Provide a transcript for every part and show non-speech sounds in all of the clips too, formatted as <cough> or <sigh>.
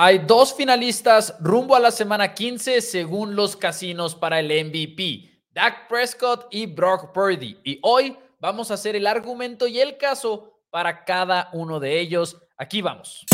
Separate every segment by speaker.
Speaker 1: Hay dos finalistas rumbo a la semana 15 según los casinos para el MVP, Dak Prescott y Brock Purdy. Y hoy vamos a hacer el argumento y el caso para cada uno de ellos. Aquí vamos.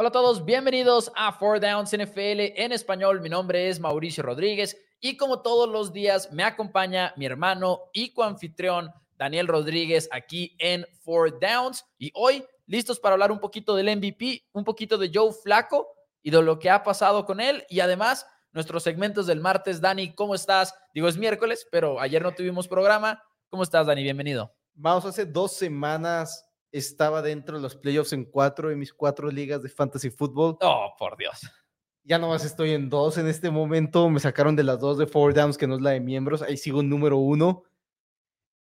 Speaker 1: Hola a todos, bienvenidos a Four Downs NFL en español. Mi nombre es Mauricio Rodríguez y como todos los días me acompaña mi hermano y coanfitrión Daniel Rodríguez aquí en Four Downs. Y hoy listos para hablar un poquito del MVP, un poquito de Joe Flaco y de lo que ha pasado con él y además nuestros segmentos del martes. Dani, ¿cómo estás? Digo, es miércoles, pero ayer no tuvimos programa. ¿Cómo estás, Dani? Bienvenido.
Speaker 2: Vamos, hace dos semanas estaba dentro de los playoffs en cuatro de mis cuatro ligas de fantasy fútbol.
Speaker 1: Oh, por Dios.
Speaker 2: Ya nomás estoy en dos en este momento. Me sacaron de las dos de Four Downs, que no es la de miembros. Ahí sigo en número uno.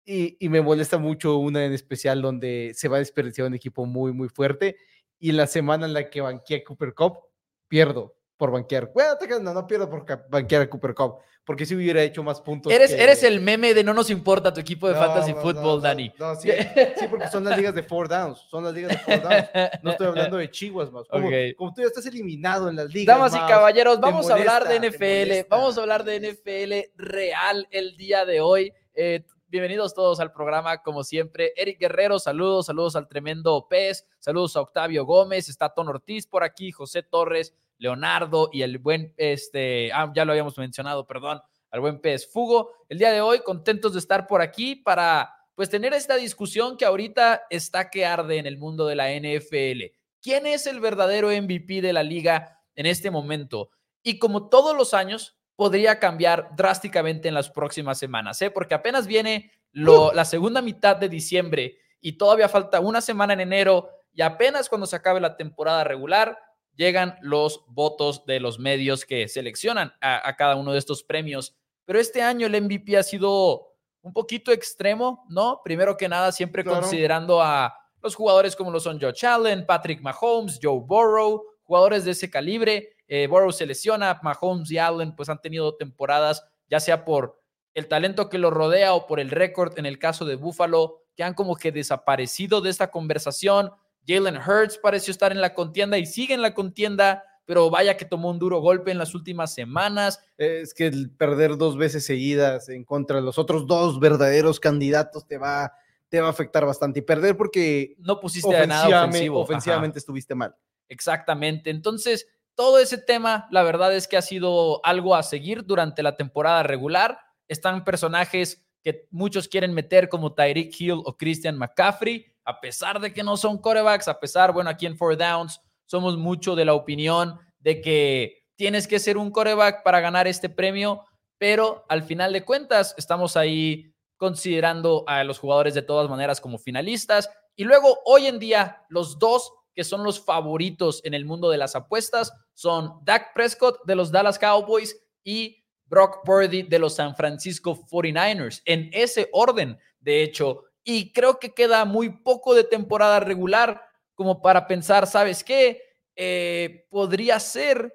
Speaker 2: Y, y, me molesta mucho una en especial donde se va a desperdiciar un equipo muy, muy fuerte. Y la semana en la que banqueé Cooper Cup, pierdo por banquear. Bueno, no, no pierdo por banquear a Cooper Cup, porque si hubiera hecho más puntos.
Speaker 1: Eres, eres el meme de no nos importa tu equipo de fantasy football, Dani.
Speaker 2: No, sí, sí, porque son las ligas de four downs, son las ligas de four downs. No estoy hablando de chihuas más. Como, como tú ya estás eliminado en las ligas.
Speaker 1: Damas y caballeros, vamos a hablar de NFL, vamos a hablar de NFL real el día de hoy. Eh, bienvenidos todos al programa, como siempre. Eric Guerrero, saludos, saludos al tremendo Pez, saludos a Octavio Gómez, está Ton Ortiz por aquí, José Torres, Leonardo y el buen, este, ah, ya lo habíamos mencionado, perdón, al buen Pez Fugo. El día de hoy, contentos de estar por aquí para, pues, tener esta discusión que ahorita está que arde en el mundo de la NFL. ¿Quién es el verdadero MVP de la liga en este momento? Y como todos los años, podría cambiar drásticamente en las próximas semanas, ¿eh? porque apenas viene lo, la segunda mitad de diciembre y todavía falta una semana en enero y apenas cuando se acabe la temporada regular llegan los votos de los medios que seleccionan a, cada uno de estos premios. Pero este año el MVP ha sido un poquito extremo, ¿no? Primero que nada, siempre considerando a los jugadores como lo son Joe Allen, Patrick Mahomes, Joe Burrow, jugadores de ese calibre. Eh, Burrow se lesiona, Mahomes y Allen pues han tenido temporadas, ya sea por el talento que lo rodea o por el récord en el caso de Buffalo, que han como que desaparecido de esta conversación. Jalen Hurts pareció estar en la contienda y sigue en la contienda, pero vaya que tomó un duro golpe en las últimas semanas.
Speaker 2: Es que el perder dos veces seguidas en contra de los otros dos verdaderos candidatos te va, te va a afectar bastante. Y perder porque
Speaker 1: no pusiste nada ofensivo.
Speaker 2: Ofensivamente estuviste mal.
Speaker 1: Exactamente. Entonces, todo ese tema, la verdad es que ha sido algo a seguir durante la temporada regular. Están personajes que muchos quieren meter como Tyreek Hill o Christian McCaffrey a pesar de que no son corebacks, a pesar, bueno, aquí en Four Downs somos mucho de la opinión de que tienes que ser un coreback para ganar este premio, pero al final de cuentas estamos ahí considerando a los jugadores de todas maneras como finalistas. Y luego, hoy en día, los dos que son los favoritos en el mundo de las apuestas son Dak Prescott de los Dallas Cowboys y Brock Purdy de los San Francisco 49ers. En ese orden, de hecho, y creo que queda muy poco de temporada regular como para pensar, ¿sabes qué? Eh, podría ser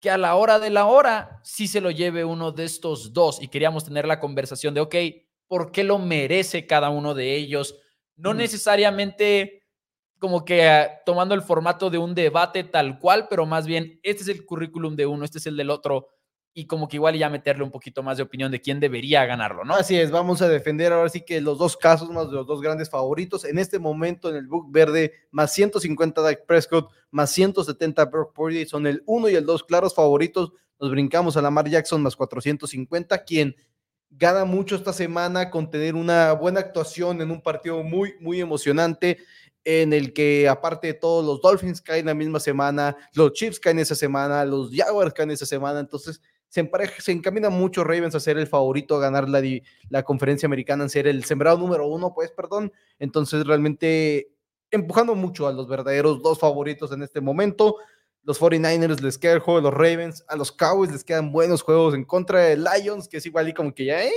Speaker 1: que a la hora de la hora sí se lo lleve uno de estos dos y queríamos tener la conversación de, ok, ¿por qué lo merece cada uno de ellos? No necesariamente como que ah, tomando el formato de un debate tal cual, pero más bien este es el currículum de uno, este es el del otro y como que igual ya meterle un poquito más de opinión de quién debería ganarlo, ¿no?
Speaker 2: Así es, vamos a defender ahora sí que los dos casos más de los dos grandes favoritos. En este momento en el book verde, más 150 Dak Prescott, más 170 Brock Purdy, son el 1 y el 2 claros favoritos. Nos brincamos a Lamar Jackson más 450, quien gana mucho esta semana con tener una buena actuación en un partido muy, muy emocionante en el que aparte de todos los Dolphins caen la misma semana, los Chiefs caen esa semana, los Jaguars caen esa semana, entonces se, se encamina mucho Ravens a ser el favorito a ganar la, la conferencia americana, a ser el sembrado número uno, pues, perdón. Entonces, realmente empujando mucho a los verdaderos dos favoritos en este momento. Los 49ers les queda el juego de los Ravens, a los Cowboys les quedan buenos juegos en contra de Lions, que es igual y como que ya, eh,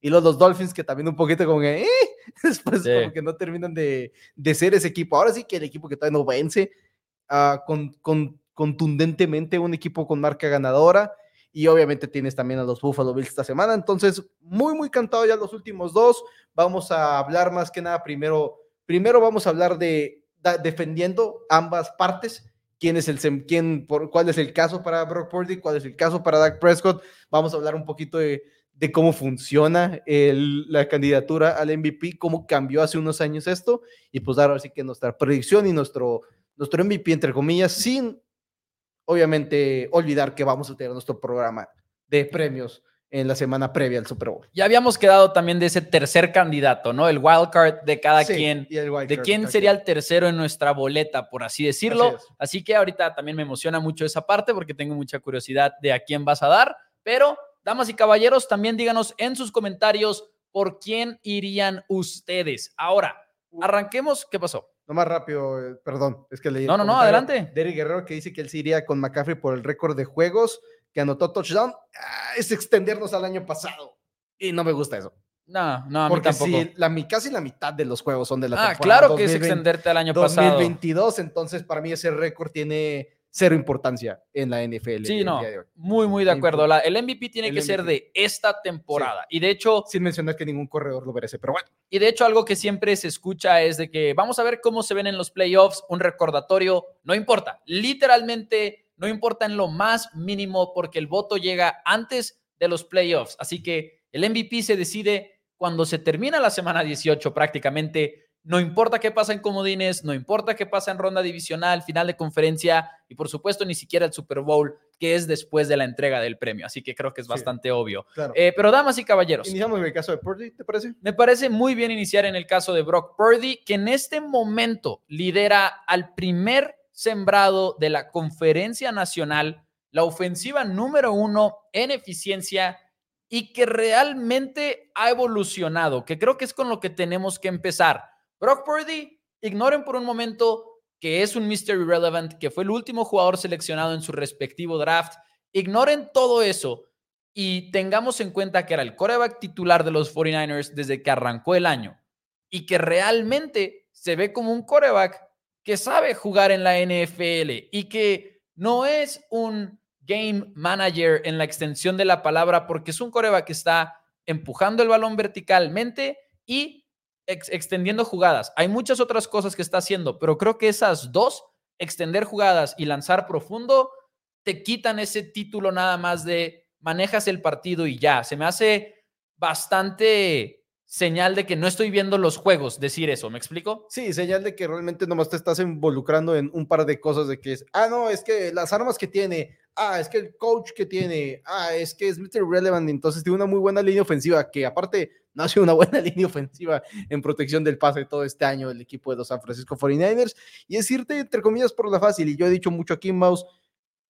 Speaker 2: y los, los Dolphins que también un poquito como que, eh, <laughs> después como que no terminan de, de, ser ese equipo. Ahora sí que el equipo que todavía no vence, uh, con, con contundentemente un equipo con marca ganadora y obviamente tienes también a los Buffalo Bills esta semana. Entonces, muy, muy cantado ya los últimos dos. Vamos a hablar más que nada primero, primero vamos a hablar de defendiendo ambas partes. ¿Quién es el, quién, por, cuál es el caso para Brock Purdy? ¿Cuál es el caso para Dak Prescott? Vamos a hablar un poquito de, de cómo funciona la candidatura al MVP, cómo cambió hace unos años esto, y pues dar así que nuestra predicción y nuestro, nuestro MVP, entre comillas, sin obviamente olvidar que vamos a tener nuestro programa de premios en la semana previa al Super Bowl.
Speaker 1: Ya habíamos quedado también de ese tercer candidato, ¿no? El wild card de cada quien. de quién sería el tercero en nuestra boleta, por así decirlo. Así, que ahorita también me emociona mucho esa parte porque tengo mucha curiosidad de a quién vas a dar. Pero, damas y caballeros, también díganos en sus comentarios por quién irían ustedes. Ahora, arranquemos. ¿Qué pasó?
Speaker 2: No más rápido, eh, perdón, es que leí.
Speaker 1: No, no, no, adelante.
Speaker 2: Derry Guerrero que dice que él se iría con McCaffrey por el récord de juegos que anotó touchdown. Ah, es extendernos al año pasado. Y no me gusta eso.
Speaker 1: No, no, a
Speaker 2: mí
Speaker 1: Porque tampoco.
Speaker 2: Si la, casi la mitad de los juegos son de la
Speaker 1: ah, claro que es extenderte al año pasado.
Speaker 2: 2022, entonces para mí ese récord tiene cero importancia en la NFL.
Speaker 1: Sí, no, muy, muy de acuerdo. el MVP tiene que ser de esta temporada. Y de hecho...
Speaker 2: Sin mencionar que ningún corredor lo merece, pero bueno.
Speaker 1: Y de hecho algo que siempre se escucha es de que vamos a ver cómo se ven en los playoffs, un recordatorio, no importa, literalmente no importa en lo más mínimo porque el voto llega antes de los playoffs. Así que el MVP se decide cuando se termina la semana 18 prácticamente no importa qué pasa en comodines, no importa qué pasa en ronda divisional, final de conferencia y por supuesto ni siquiera el Super Bowl, que es después de la entrega del premio. Así que creo que es bastante obvio. Eh, pero damas y caballeros.
Speaker 2: Iniciamos en el caso de Purdy, ¿te parece?
Speaker 1: Me parece muy bien iniciar en el caso de Brock Purdy, que en este momento lidera al primer sembrado de la conferencia nacional, la ofensiva número uno en eficiencia y que realmente ha evolucionado, que creo que es con lo que tenemos que empezar Brock Purdy, ignoren por un momento que es un Mr. Irrelevant, que fue el último jugador seleccionado en su respectivo draft. Ignoren todo eso y tengamos en cuenta que era el coreback titular de los 49ers desde que arrancó el año y que realmente se ve como un coreback que sabe jugar en la NFL y que no es un game manager en la extensión de la palabra porque es un coreback que está empujando el balón verticalmente y extendiendo jugadas. Hay muchas otras cosas que está haciendo, pero creo que esas dos, extender jugadas y lanzar profundo, te quitan ese título nada más de manejas el partido y ya. Se me hace bastante señal de que no estoy viendo los juegos decir eso, ¿me explico?
Speaker 2: Sí, señal de que realmente nomás te estás involucrando en un par de cosas de que es, ah, no, es que las armas que tiene, ah, es que el coach que tiene, ah, es que es Mr. Relevant, entonces tiene una muy buena línea ofensiva que aparte no ha sido una <laughs> buena línea ofensiva en protección del pase todo este año el equipo de los San Francisco 49ers. Y decirte, entre comillas, por la fácil, y yo he dicho mucho aquí Mouse,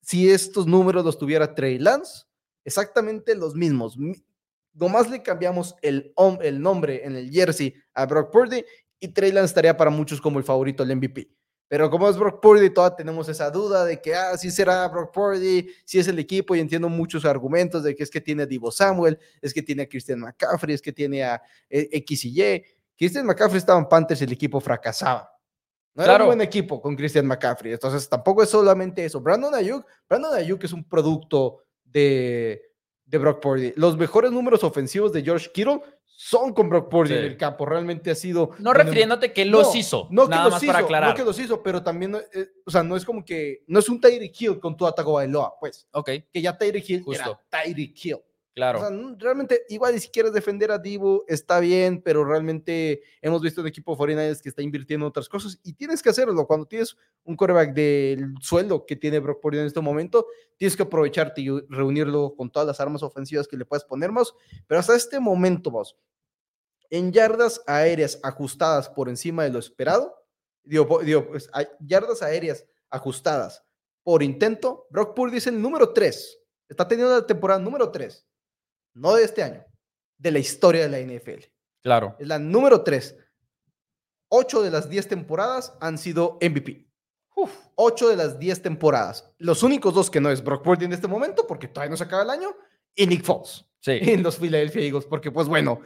Speaker 2: si estos números los tuviera Trey Lance, exactamente los mismos. Nomás le cambiamos el, el nombre en el jersey a Brock Purdy y Trey Lance estaría para muchos como el favorito del MVP. Pero como es Brock Purdy, todavía tenemos esa duda de que, ah, sí será Brock Purdy, si es el equipo, y entiendo muchos argumentos de que es que tiene a Divo Samuel, es que tiene a Christian McCaffrey, es que tiene a eh, X y Y. Christian McCaffrey estaba en Panthers y el equipo fracasaba. No era un buen equipo con Christian McCaffrey. Entonces tampoco es solamente eso. Brandon Ayuk, Brandon Ayuk es un producto de, de Brock Purdy. Los mejores números ofensivos de George Kittle son con Brock Purdy en el campo. Realmente ha sido.
Speaker 1: No refiriéndote que los hizo. No nada que más para aclarar.
Speaker 2: No que los hizo, pero también, eh, o sea, no es como que. No es un Tyreek Hill con tu ataco Bailoa, pues.
Speaker 1: Ok.
Speaker 2: Que ya Tyreek Hill Justo. era Tyreek Hill.
Speaker 1: Claro.
Speaker 2: O sea, realmente, igual si quieres defender a Divo, está bien, pero realmente hemos visto un equipo de 49 que está invirtiendo en otras cosas y tienes que hacerlo. Cuando tienes un coreback del sueldo que tiene Brock Purdy en este momento, tienes que aprovecharte y reunirlo con todas las armas ofensivas que le puedes poner más. Pero hasta este momento, vos, en yardas aéreas ajustadas por encima de lo esperado, digo, digo pues, yardas aéreas ajustadas por intento, Brock Purdy es el número 3. Está teniendo la temporada número 3 no de este año, de la historia de la NFL.
Speaker 1: Claro.
Speaker 2: Es la número 3. Ocho de las 10 temporadas han sido MVP. Uf, 8 de las 10 temporadas. Los únicos dos que no es Brock Purdy en este momento, porque todavía no se acaba el año, y Nick Foles.
Speaker 1: Sí. <laughs>
Speaker 2: En los Philadelphia Eagles, porque pues bueno,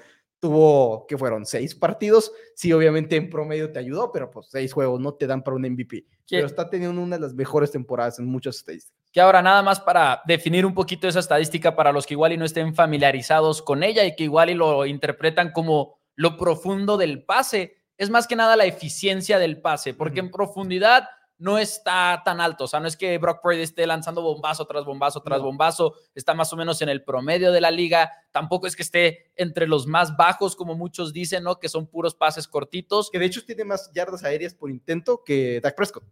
Speaker 2: tuvo, que fueron seis partidos. Sí, obviamente en promedio te ayudó, pero pues seis juegos no te dan para un MVP. Pero está teniendo una de las mejores temporadas en muchas estadísticas.
Speaker 1: Que ahora nada más para definir un poquito esa estadística para los que igual y no estén familiarizados con ella y que igual y lo interpretan como lo profundo del pase, es más que nada la eficiencia del pase, porque en profundidad no está tan alto. O sea, no es que Brock Purdy esté lanzando bombazo tras bombazo tras bombazo, está más o menos en el promedio de la liga. Tampoco es que esté entre los más bajos, como muchos dicen, ¿no? Que son puros pases cortitos.
Speaker 2: Que de hecho tiene más yardas aéreas por intento que Dak Prescott.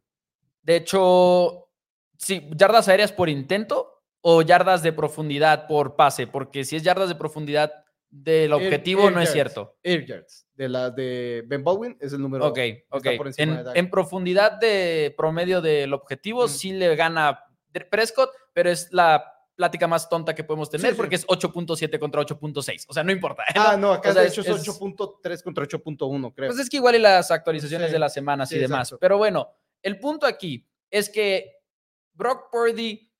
Speaker 1: De hecho, sí, yardas aéreas por intento o yardas de profundidad por pase, porque si es yardas de profundidad del objetivo, no es cierto.
Speaker 2: Air yards de la de Ben Baldwin es el número.
Speaker 1: Ok, ok. En, profundidad de promedio del objetivo, sí le gana Prescott, pero es la plática más tonta que podemos tener porque es 8.7 contra 8.6. O sea, no importa.
Speaker 2: Ah, no, <laughs> acá de hecho es, 8.3 contra 8.1, creo.
Speaker 1: Pues es que igual y las actualizaciones de las semanas y demás. Pero bueno, el punto aquí es que Brock Purdy,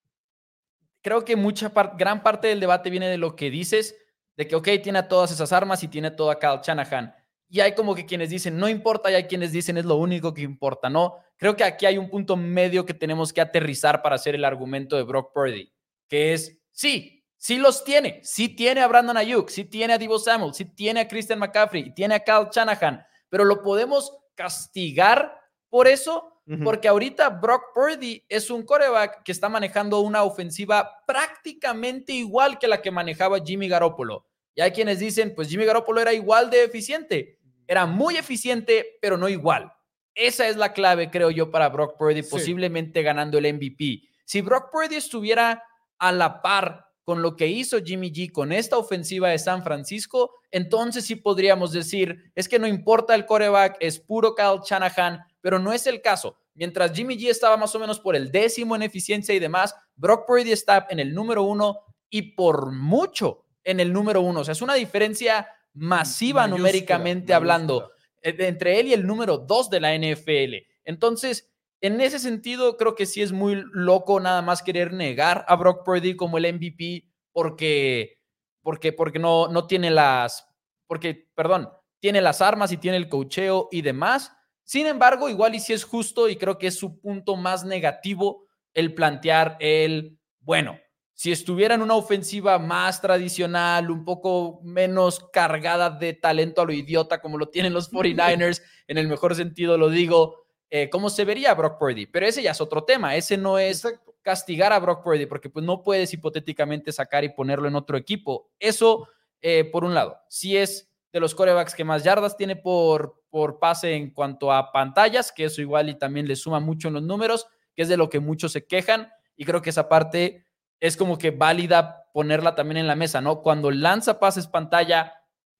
Speaker 1: creo que mucha gran parte del debate viene de lo que dices, de que, ok, tiene todas esas armas y tiene todo a Kyle Shanahan y hay como que quienes dicen, no importa, y hay quienes dicen, es lo único que importa, ¿no? Creo que aquí hay un punto medio que tenemos que aterrizar para hacer el argumento de Brock Purdy, que es, sí, sí los tiene, sí tiene a Brandon Ayuk, sí tiene a Divo Samuel, sí tiene a Christian McCaffrey, tiene a Kyle Shanahan, pero lo podemos castigar por eso, porque ahorita Brock Purdy es un coreback que está manejando una ofensiva prácticamente igual que la que manejaba Jimmy Garoppolo. Y hay quienes dicen, pues Jimmy Garoppolo era igual de eficiente. Era muy eficiente, pero no igual. Esa es la clave, creo yo, para Brock Purdy, posiblemente ganando el MVP. Si Brock Purdy estuviera a la par con lo que hizo Jimmy G con esta ofensiva de San Francisco, entonces sí podríamos decir, es que no importa el coreback, es puro Kyle Shanahan, pero no es el caso. Mientras Jimmy G estaba más o menos por el décimo en eficiencia y demás, Brock Purdy está en el número uno y por mucho en el número uno. O sea, es una diferencia masiva numéricamente hablando eh, entre él y el número dos de la NFL. Entonces, en ese sentido, creo que sí es muy loco nada más querer negar a Brock Purdy como el MVP porque, porque, porque no, no tiene las, porque, perdón, tiene las armas y tiene el cocheo y demás. Sin embargo, igual y si es justo y creo que es su punto más negativo el plantear el, bueno, si estuviera en una ofensiva más tradicional, un poco menos cargada de talento a lo idiota como lo tienen los <laughs> 49ers, en el mejor sentido lo digo, eh, ¿cómo se vería Brock Purdy? Pero ese ya es otro tema, ese no es castigar a Brock Purdy, porque pues no puedes hipotéticamente sacar y ponerlo en otro equipo. Eso, eh, por un lado, si es de los corebacks que más yardas tiene por, por pase en cuanto a pantallas, que eso igual y también le suma mucho en los números, que es de lo que muchos se quejan, y creo que esa parte es como que válida ponerla también en la mesa, ¿no? Cuando lanza pases pantalla,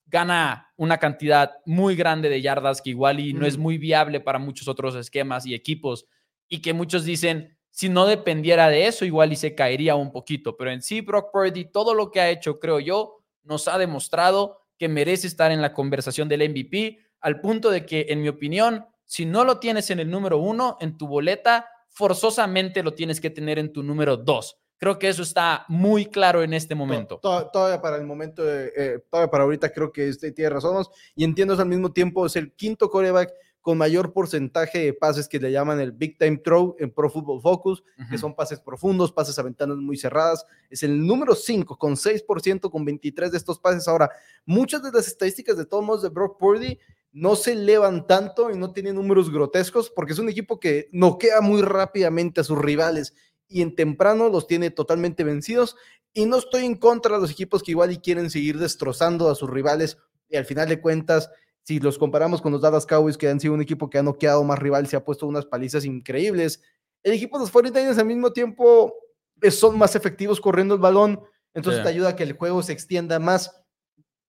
Speaker 1: gana una cantidad muy grande de yardas que igual y no es muy viable para muchos otros esquemas y equipos y que muchos dicen, si no dependiera de eso, igual y se caería un poquito, pero en sí Brock Purdy, todo lo que ha hecho, creo yo, nos ha demostrado que merece estar en la conversación del MVP, al punto de que, en mi opinión, si no lo tienes en el número uno, en tu boleta, forzosamente lo tienes que tener en tu número dos Creo que eso está muy claro en este momento.
Speaker 2: Todavía para el momento, eh, todavía para ahorita creo que este tiene razón. Y entiendo al mismo tiempo, es el quinto coreback con mayor porcentaje de pases que le llaman el Big Time Throw en Pro Football Focus, que son pases profundos, pases a ventanas muy cerradas. Es el número 5 con 6% con 23 de estos pases. Ahora, muchas de las estadísticas de todos modos de Brock Purdy no se elevan tanto y no tienen números grotescos porque es un equipo que noquea muy rápidamente a sus rivales y en temprano los tiene totalmente vencidos. Y no estoy en contra de los equipos que igual y quieren seguir destrozando a sus rivales. Y al final de cuentas, si los comparamos con los Dallas Cowboys, que han sido un equipo que ha noqueado más rival, se ha puesto unas palizas increíbles. El equipo de los 49ers al mismo tiempo eh, son más efectivos corriendo el balón, entonces te ayuda a que el juego se extienda más.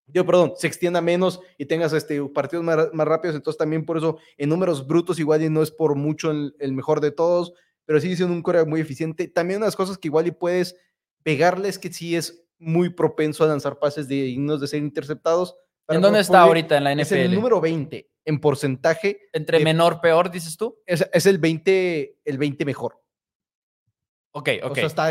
Speaker 2: Yo, perdón, se extienda menos y tengas este, partidos más, rápidos. Entonces, también por eso, en números brutos, igual y no es por mucho el mejor de todos pero sí siendo un coreback muy eficiente. También unas cosas que igual y puedes pegarle es que sí es muy propenso a lanzar pases de dignos de ser interceptados.
Speaker 1: ¿En dónde está ahorita en la NFL? Es
Speaker 2: el número 20 en porcentaje.
Speaker 1: ¿Entre menor, peor, dices tú?
Speaker 2: Es, es, el, 20, el 20 mejor.
Speaker 1: Ok, ok.
Speaker 2: O sea, está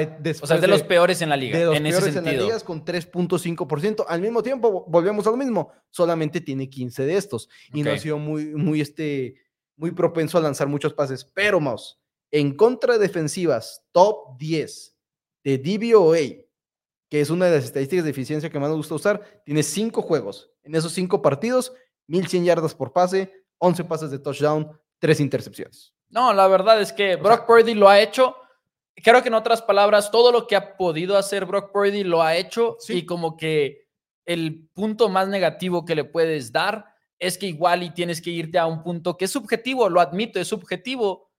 Speaker 1: o sea, es de, los peores en la liga.
Speaker 2: De los
Speaker 1: en
Speaker 2: peores
Speaker 1: ese sentido.
Speaker 2: en la liga con 3.5%. Al mismo tiempo, volvemos a lo mismo. Solamente tiene 15 de estos. Y no ha sido muy, muy, este, muy propenso a lanzar muchos pases. Pero, Mouse, en contra de defensivas, top 10 de DVOA, que es una de las estadísticas de eficiencia que más nos gusta usar, tiene 5 juegos. En esos 5 partidos, 1100 yardas por pase, 11 pases de touchdown, 3 intercepciones.
Speaker 1: No, la verdad es que Brock Purdy lo ha hecho creo que en otras palabras, todo lo que ha podido hacer Brock Purdy lo ha hecho y como que el punto más negativo que le puedes dar es que igual y tienes que irte a un punto que es subjetivo, lo admito, es subjetivo,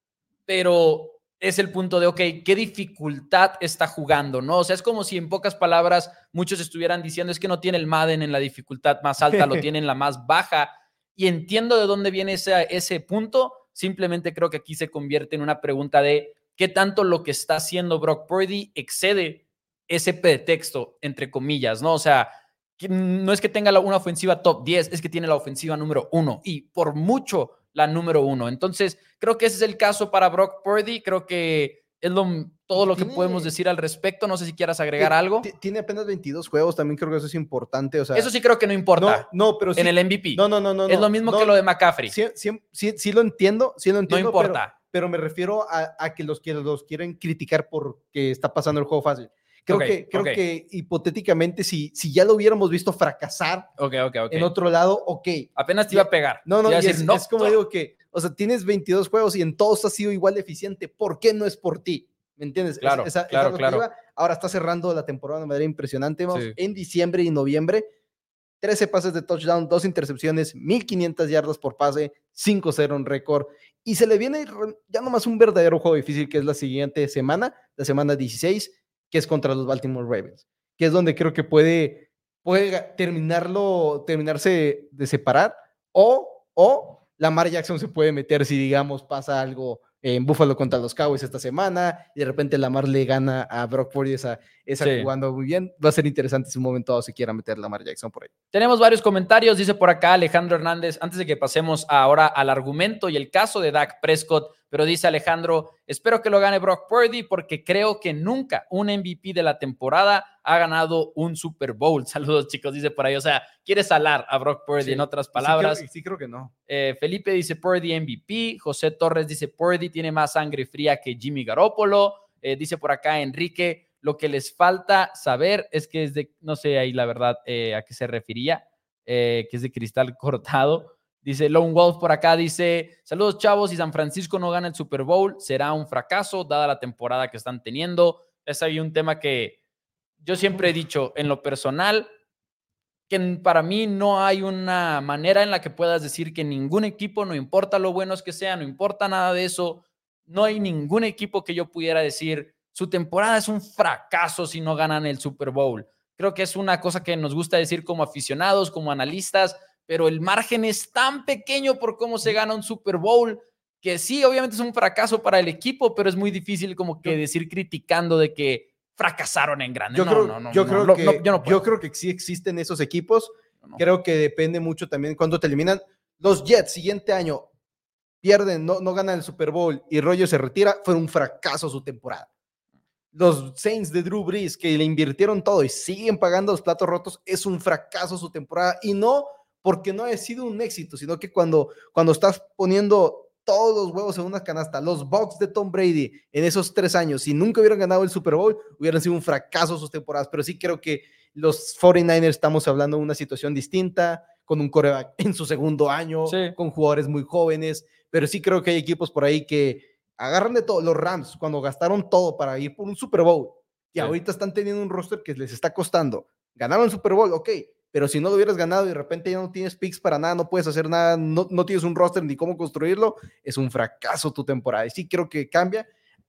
Speaker 1: pero es el punto de, ok, ¿qué dificultad está jugando? ¿No? O sea, es como si en pocas palabras muchos estuvieran diciendo, es que no tiene el Madden en la dificultad más alta, lo <laughs> tiene en la más baja. Y entiendo de dónde viene ese, ese punto, simplemente creo que aquí se convierte en una pregunta de, qué tanto lo que está haciendo Brock Purdy excede ese pretexto, entre comillas, ¿no? O sea, no es que tenga una ofensiva top 10, es que tiene la ofensiva número uno y por mucho la número uno. Entonces, creo que ese es el caso para Brock Purdy. Creo que es todo lo que podemos decir al respecto. No sé si quieras agregar algo.
Speaker 2: Tiene apenas 22 juegos, también creo que eso es importante. O sea,
Speaker 1: eso sí creo que no importa.
Speaker 2: No, pero
Speaker 1: En el MVP.
Speaker 2: No, no, no, no.
Speaker 1: Es lo mismo que lo de McCaffrey.
Speaker 2: Sí, sí, sí, lo entiendo, sí lo entiendo.
Speaker 1: No importa
Speaker 2: pero me refiero a, que los que los quieren criticar porque está pasando el juego fácil. Creo que, creo que hipotéticamente, si, si ya lo hubiéramos visto fracasar en otro lado, ok.
Speaker 1: Apenas te iba a pegar.
Speaker 2: No, no, es, no, es como digo que, o sea, tienes 22 juegos y en todos has sido igual de eficiente. ¿Por qué no es por ti? ¿Me entiendes?
Speaker 1: Claro, claro, claro.
Speaker 2: Ahora está cerrando la temporada de manera impresionante. Vamos, en diciembre y noviembre, 13 pases de touchdown, 2 intercepciones, 1500 yardas por pase, 5-0 en récord. Y se le viene ya nomás un verdadero juego difícil, que es la siguiente semana, la semana 16, que es contra los Baltimore Ravens, que es donde creo que puede, puede terminarlo, terminarse de separar, o, o Lamar Jackson se puede meter si, digamos, pasa algo en Buffalo contra los Cowboys esta semana y de repente Lamar le gana a Brock Purdy esa, esa jugando muy bien. Va a ser interesante si un momento dado se quiera meter Lamar Jackson por ahí.
Speaker 1: Tenemos varios comentarios, dice por acá Alejandro Hernández, antes de que pasemos ahora al argumento y el caso de Dak Prescott, pero dice Alejandro, espero que lo gane Brock Purdy porque creo que nunca un MVP de la temporada ha ganado un Super Bowl. <laughs> Saludos chicos, dice por ahí. O sea, quiere salar a Brock Purdy en otras palabras.
Speaker 2: Sí creo, que no.
Speaker 1: Eh, Felipe dice Purdy MVP. José Torres dice Purdy tiene más sangre fría que Jimmy Garoppolo. Eh, dice por acá Enrique, lo que les falta saber es que es de, no sé ahí la verdad eh, a qué se refería, que es de cristal <laughs> cortado. Dice Lone Wolf por acá, dice, saludos chavos, si San Francisco no gana el Super Bowl, será un fracaso, dada la temporada que están teniendo. Es ahí un tema que yo siempre he dicho, en lo personal, que para mí no hay una manera en la que puedas decir que ningún equipo, no importa lo buenos que sean, no importa nada de eso, no hay ningún equipo que yo pudiera decir, su temporada es un fracaso si no ganan el Super Bowl. Creo que es una cosa que nos gusta decir como aficionados, como analistas, pero el margen es tan pequeño por cómo se gana un Super Bowl que sí, obviamente es un fracaso para el equipo, pero es muy difícil como que decir criticando de que fracasaron en grande.
Speaker 2: Yo, creo, yo creo que, yo, creo que sí existen esos equipos. Creo que depende mucho también cuando te eliminan. Los Jets, siguiente año, pierden, no, no ganan el Super Bowl y Rollo se retira, fue un fracaso su temporada. Los Saints de Drew Brees, que le invirtieron todo y siguen pagando los platos rotos, es un fracaso su temporada. Y no porque no ha sido un éxito, sino que cuando, cuando estás poniendo todos los huevos en una canasta, los Bucks de Tom Brady en esos tres años, si nunca hubieran ganado el Super Bowl, hubieran sido un fracaso sus temporadas, pero sí creo que los 49ers estamos hablando de una situación distinta, con un coreback en su segundo año, con jugadores muy jóvenes, pero sí creo que hay equipos por ahí que agarran de todo, los Rams, cuando gastaron todo para ir por un Super Bowl, y ahorita están teniendo un roster que les está costando, ganaron el Super Bowl, ok, pero si no lo hubieras ganado y de repente ya no tienes picks para nada, no puedes hacer nada, no, no tienes un roster ni cómo construirlo, es un fracaso tu temporada. Y sí creo que cambia.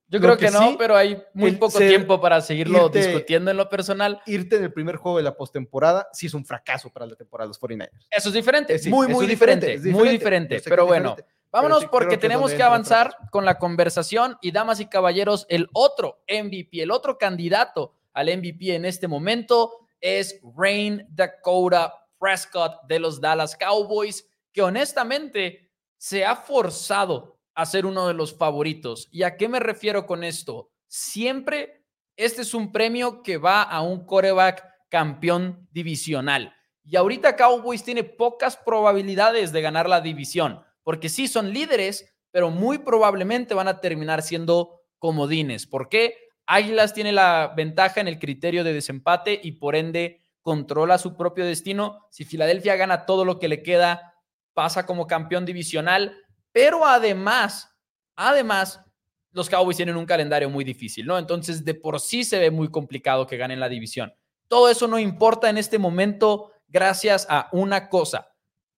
Speaker 1: Yo creo que, no, pero hay muy poco tiempo para seguirlo discutiendo en lo personal.
Speaker 2: Irte en el primer juego de la postemporada sí es un fracaso para la temporada de los 49ers.
Speaker 1: Eso es diferente, muy, muy diferente, muy diferente. Pero bueno, vámonos porque tenemos que avanzar con la conversación y damas y caballeros, el otro MVP, el otro candidato al MVP en este momento es Rain Dakota Prescott de los Dallas Cowboys, que honestamente se ha forzado a ser uno de los favoritos. ¿Y a qué me refiero con esto? siempre este es un premio que va a un coreback campeón divisional. Y ahorita Cowboys tiene pocas probabilidades de ganar la división, porque sí son líderes, pero muy probablemente van a terminar siendo comodines. ¿Por qué? Águilas tiene la ventaja en el criterio de desempate y por ende controla su propio destino. Si Filadelfia gana todo lo que le queda, pasa como campeón divisional, pero además, además, los Cowboys tienen un calendario muy difícil, ¿no? Entonces, de por sí se ve muy complicado que ganen la división. Todo eso no importa en este momento gracias a una cosa.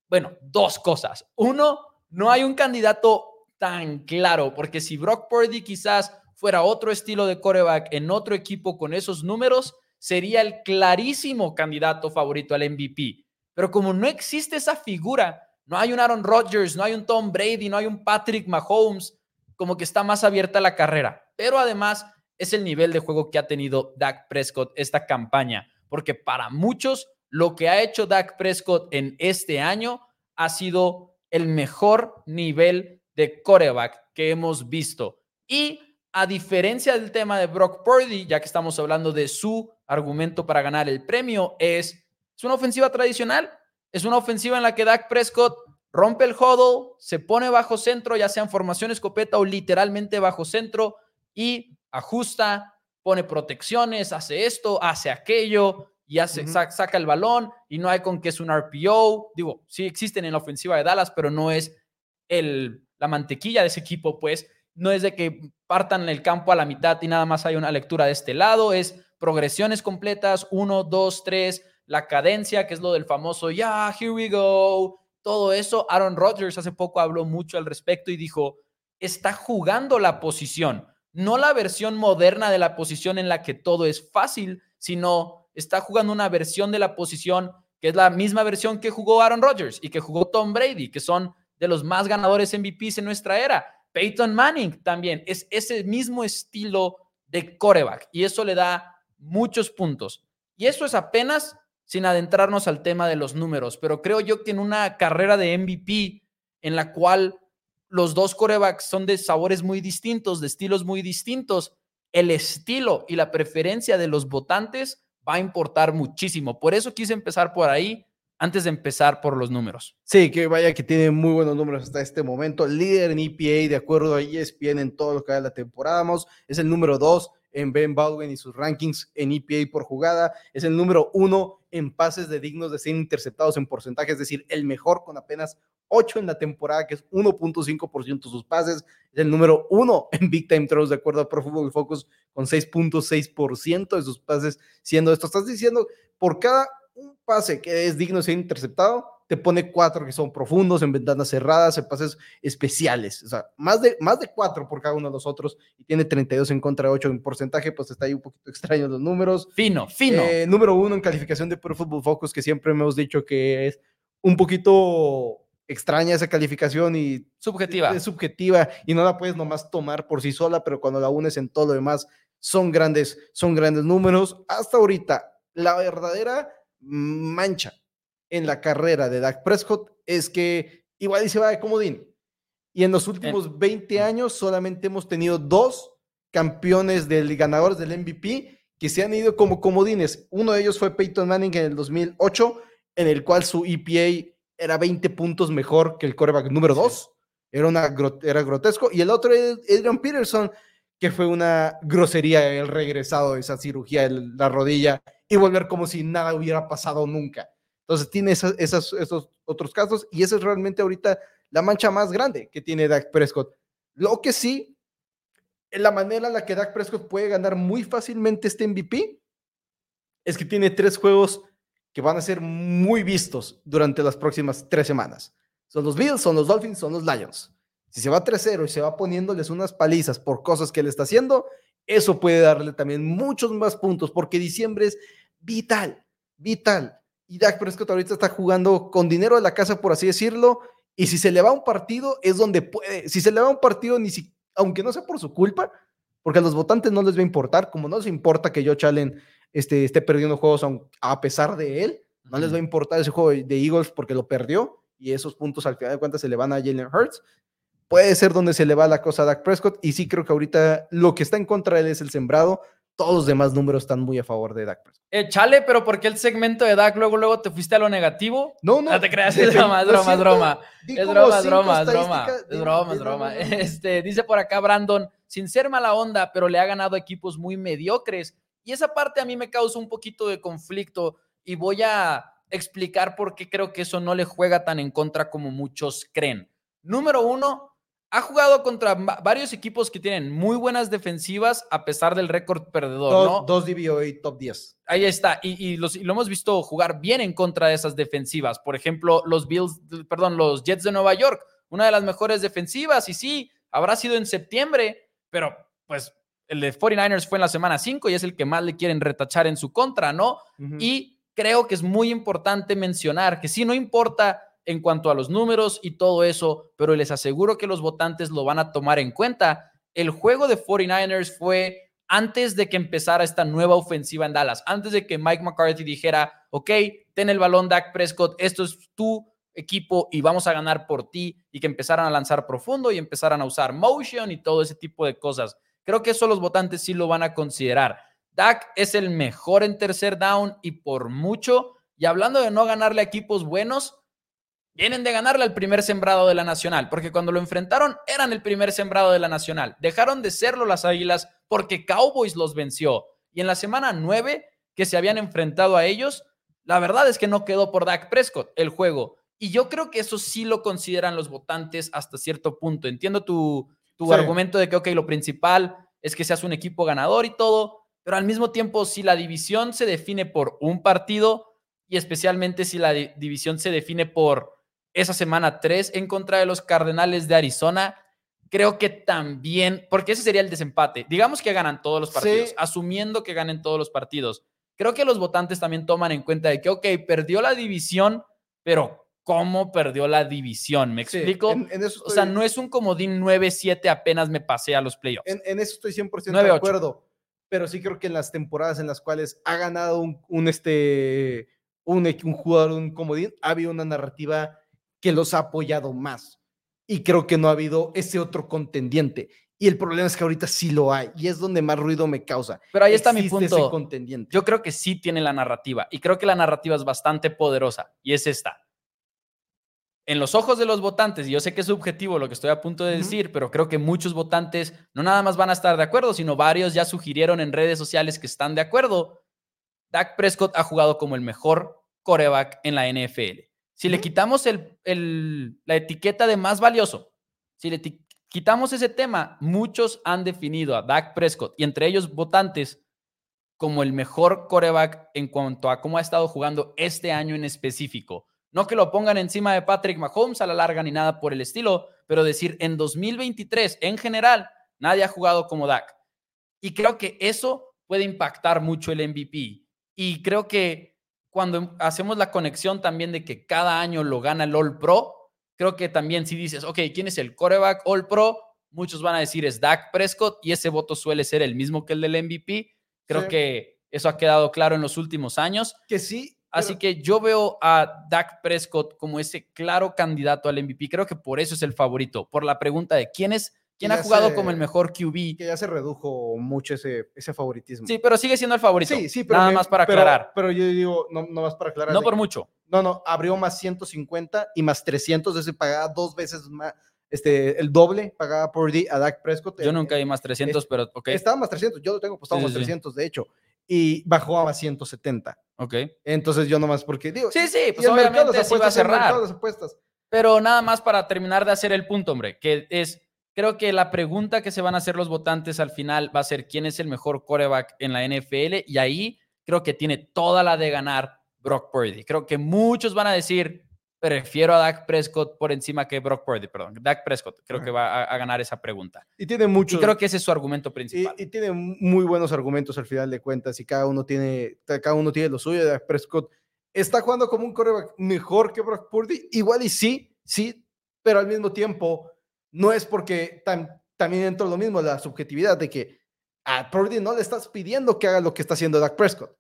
Speaker 1: Bueno, dos cosas. Uno, no hay un candidato tan claro, porque si Brock Purdy quizás fuera otro estilo de coreback en otro equipo con esos números, sería el clarísimo candidato favorito al MVP. Pero como no existe esa figura, no hay un Aaron Rodgers, no hay un Tom Brady, no hay un Patrick Mahomes, como que está más abierta la carrera. Pero además es el nivel de juego que ha tenido Dak Prescott esta campaña, porque para muchos lo que ha hecho Dak Prescott en este año ha sido el mejor nivel de coreback que hemos visto. Y a diferencia del tema de Brock Purdy, ya que estamos hablando de su argumento para ganar el premio, es, es una ofensiva tradicional, es una ofensiva en la que Dak Prescott rompe el huddle, se pone bajo centro, ya sea en formación escopeta o literalmente bajo centro, y ajusta, pone protecciones, hace esto, hace aquello, y hace, saca el balón, y no hay con que es un RPO. Digo, sí existen en la ofensiva de Dallas, pero no es el, la mantequilla de ese equipo, pues. No es de que partan el campo a la mitad y nada más hay una lectura de este lado, es progresiones completas, uno, dos, tres, la cadencia, que es lo del famoso, ya, yeah, here we go, todo eso. Aaron Rodgers hace poco habló mucho al respecto y dijo, está jugando la posición no la versión moderna de la posición en la que todo es fácil, sino está jugando una versión de la posición que es la misma versión que jugó Aaron Rodgers y que jugó Tom Brady, que son de los más ganadores MVPs en nuestra era. Peyton Manning también es ese mismo estilo de coreback y eso le da muchos puntos. Y eso es apenas sin adentrarnos al tema de los números, pero creo yo que en una carrera de MVP en la cual los dos corebacks son de sabores muy distintos, de estilos muy distintos. El estilo y la preferencia de los votantes va a importar muchísimo. Por eso quise empezar por ahí antes de empezar por los números.
Speaker 2: Sí, que vaya que tiene muy buenos números hasta este momento. Líder en EPA, de acuerdo a ESPN, en todo lo que de la temporada. Es el número dos en Ben Baldwin y sus rankings en EPA por jugada. Es el número uno en pases de dignos de ser interceptados en porcentaje, es decir, el mejor con apenas 8 en la temporada, que es 1.5% de sus pases. Es el número uno en Big Time Throws, de acuerdo a Pro Football Focus, con 6.6% de sus pases siendo esto. Estás diciendo, por cada un pase que es digno de ser interceptado, te pone cuatro que son profundos, en ventanas cerradas, en pases especiales. O sea, más de, más de cuatro por cada uno de los otros y tiene 32 en contra de 8 en porcentaje, pues está ahí un poquito extraño los números.
Speaker 1: Fino, fino.
Speaker 2: Eh, número uno en calificación de Pro Football Focus, que siempre hemos dicho que es un poquito extraña esa calificación y
Speaker 1: subjetiva.
Speaker 2: Es subjetiva y no la puedes nomás tomar por sí sola, pero cuando la unes en todo lo demás son grandes, son grandes números. Hasta ahorita, la verdadera mancha en la carrera de Dak Prescott es que igual y se va de comodín. Y en los últimos 20 años solamente hemos tenido dos campeones del ganadores del MVP que se han ido como comodines. Uno de ellos fue Peyton Manning en el 2008, en el cual su EPA era 20 puntos mejor que el coreback número 2. Era, una, era grotesco. Y el otro es Adrian Peterson, que fue una grosería el regresado de esa cirugía en la rodilla y volver como si nada hubiera pasado nunca. Entonces tiene esos otros casos y esa es realmente ahorita la mancha más grande que tiene Dak Prescott. Lo que sí, la manera en la que Dak Prescott puede ganar muy fácilmente este MVP es que tiene tres juegos que van a ser muy vistos durante las próximas tres semanas. Son los Bills, son los Dolphins, son los Lions. Si se va 3-0 y se va poniéndoles unas palizas por cosas que le está haciendo, eso puede darle también muchos más puntos porque diciembre es vital, vital. Y Dak Prescott ahorita está jugando con dinero de la casa, por así decirlo. Y si se le va un partido, es donde puede. Si se le va un partido, ni si, aunque no sea por su culpa, porque a los votantes no les va a importar, como no les importa que Joe Allen este, esté perdiendo juegos a pesar de él, no les va a importar ese juego de Eagles porque lo perdió y esos puntos al final de cuentas se le van a Jalen Hurts. Puede ser donde se le va la cosa a Dak Prescott. Y sí creo que ahorita lo que está en contra de él es el sembrado. Todos los demás números están muy a favor de Dak Prescott.
Speaker 1: Eh, chale, pero ¿por qué el segmento de Dak luego, luego te fuiste a lo negativo?
Speaker 2: No, no.
Speaker 1: No te creas, <laughs> es broma, es broma, es broma. Es broma, es broma, es broma. Es broma, es broma. Este, dice por acá Brandon, sin ser mala onda, pero le ha ganado equipos muy mediocres. Y esa parte a mí me causa un poquito de conflicto y voy a explicar por qué creo que eso no le juega tan en contra como muchos creen. Número uno, ha jugado contra varios equipos que tienen muy buenas defensivas a pesar del récord perdedor,
Speaker 2: dos,
Speaker 1: ¿no?
Speaker 2: Dos DVOA top 10.
Speaker 1: Ahí está, y, lo hemos visto jugar bien en contra de esas defensivas. Por ejemplo, los Bills, perdón, los Jets de Nueva York, una de las mejores defensivas, y sí, habrá sido en septiembre, pero pues el de 49ers fue en la semana 5 y es el que más le quieren retachar en su contra, ¿no? Y creo que es muy importante mencionar que sí, no importa en cuanto a los números y todo eso, pero les aseguro que los votantes lo van a tomar en cuenta. El juego de 49ers fue antes de que empezara esta nueva ofensiva en Dallas, antes de que Mike McCarthy dijera, ok, ten el balón, Dak Prescott, esto es tu equipo y vamos a ganar por ti, y que empezaran a lanzar profundo y empezaran a usar motion y todo ese tipo de cosas. Creo que eso los votantes sí lo van a considerar. Dak es el mejor en tercer down y por mucho. Y hablando de no ganarle a equipos buenos, Vienen de ganarle al primer sembrado de la Nacional, porque cuando lo enfrentaron eran el primer sembrado de la Nacional. Dejaron de serlo las Águilas porque Cowboys los venció. Y en la semana 9 que se habían enfrentado a ellos, la verdad es que no quedó por Dak Prescott el juego. Y yo creo que eso sí lo consideran los votantes hasta cierto punto. Entiendo tu, tu argumento de que, ok, lo principal es que seas un equipo ganador y todo, pero al mismo tiempo, si la división se define por un partido y especialmente si la división se define por esa semana 3 en contra de los Cardenales de Arizona. Creo que también, porque ese sería el desempate. Digamos que ganan todos los partidos, asumiendo que ganen todos los partidos. Creo que los votantes también toman en cuenta de que, ok, perdió la división, pero ¿cómo perdió la división? ¿Me explico? O sea, no es un comodín 9-7, apenas me pasé a los playoffs.
Speaker 2: En, eso estoy 100% de acuerdo. Pero sí creo que en las temporadas en las cuales ha ganado un, este, un, un jugador, un comodín, ha habido una narrativa que los ha apoyado más. Y creo que no ha habido ese otro contendiente. Y el problema es que ahorita sí lo hay. Y es donde más ruido me causa.
Speaker 1: Pero ahí está mi punto. contendiente. Yo creo que sí tiene la narrativa. Y creo que la narrativa es bastante poderosa. Y es esta. En los ojos de los votantes, y yo sé que es subjetivo lo que estoy a punto de decir, pero creo que muchos votantes no nada más van a estar de acuerdo, sino varios ya sugirieron en redes sociales que están de acuerdo. Dak Prescott ha jugado como el mejor coreback en la NFL. Si le quitamos el, la etiqueta de más valioso, si le quitamos ese tema, muchos han definido a Dak Prescott y entre ellos votantes como el mejor coreback en cuanto a cómo ha estado jugando este año en específico. No que lo pongan encima de Patrick Mahomes a la larga ni nada por el estilo, pero decir en 2023 en general, nadie ha jugado como Dak. Y creo que eso puede impactar mucho el MVP. Y creo que cuando hacemos la conexión también de que cada año lo gana el All Pro, creo que también si dices, ok, ¿quién es el coreback All Pro? Muchos van a decir es Dak Prescott y ese voto suele ser el mismo que el del MVP. Creo que eso ha quedado claro en los últimos años.
Speaker 2: Que sí.
Speaker 1: Así que yo veo a Dak Prescott como ese claro candidato al MVP. Creo que por eso es el favorito, por la pregunta de quién es ¿Quién ha jugado como el mejor QB?
Speaker 2: Que ya se redujo mucho ese, ese favoritismo.
Speaker 1: Sí, pero sigue siendo el favorito. Sí, sí, pero. Nada más para aclarar.
Speaker 2: Pero yo digo, no, no más para aclarar.
Speaker 1: No por mucho.
Speaker 2: No, no, abrió más 150 y más 300, ese pagaba dos veces más. Este, el doble pagaba por día a Dak Prescott.
Speaker 1: Yo nunca di más 300, pero ok.
Speaker 2: Estaba más 300, yo lo tengo pues más 300, de hecho. Y bajó a más 170.
Speaker 1: Ok.
Speaker 2: Entonces yo nomás porque digo.
Speaker 1: Sí, sí, pues obviamente sí va a cerrar. Pero nada más para terminar de hacer el punto, hombre, que es Creo que la pregunta que se van a hacer los votantes al final va a ser quién es el mejor quarterback en la NFL y ahí creo que tiene toda la de ganar Brock Purdy. Creo que muchos van a decir, prefiero a Dak Prescott por encima que Brock Purdy, perdón. Dak Prescott creo que va a, ganar esa pregunta.
Speaker 2: Y tiene muchos.
Speaker 1: creo que ese es su argumento principal.
Speaker 2: Y, tiene muy buenos argumentos al final de cuentas y cada uno tiene, cada uno tiene lo suyo. Dak Prescott está jugando como un quarterback mejor que Brock Purdy. Igual y sí, sí, pero al mismo tiempo no es porque también dentro de lo mismo, la subjetividad de que a Purdy no le estás pidiendo que haga lo que está haciendo Dak Prescott.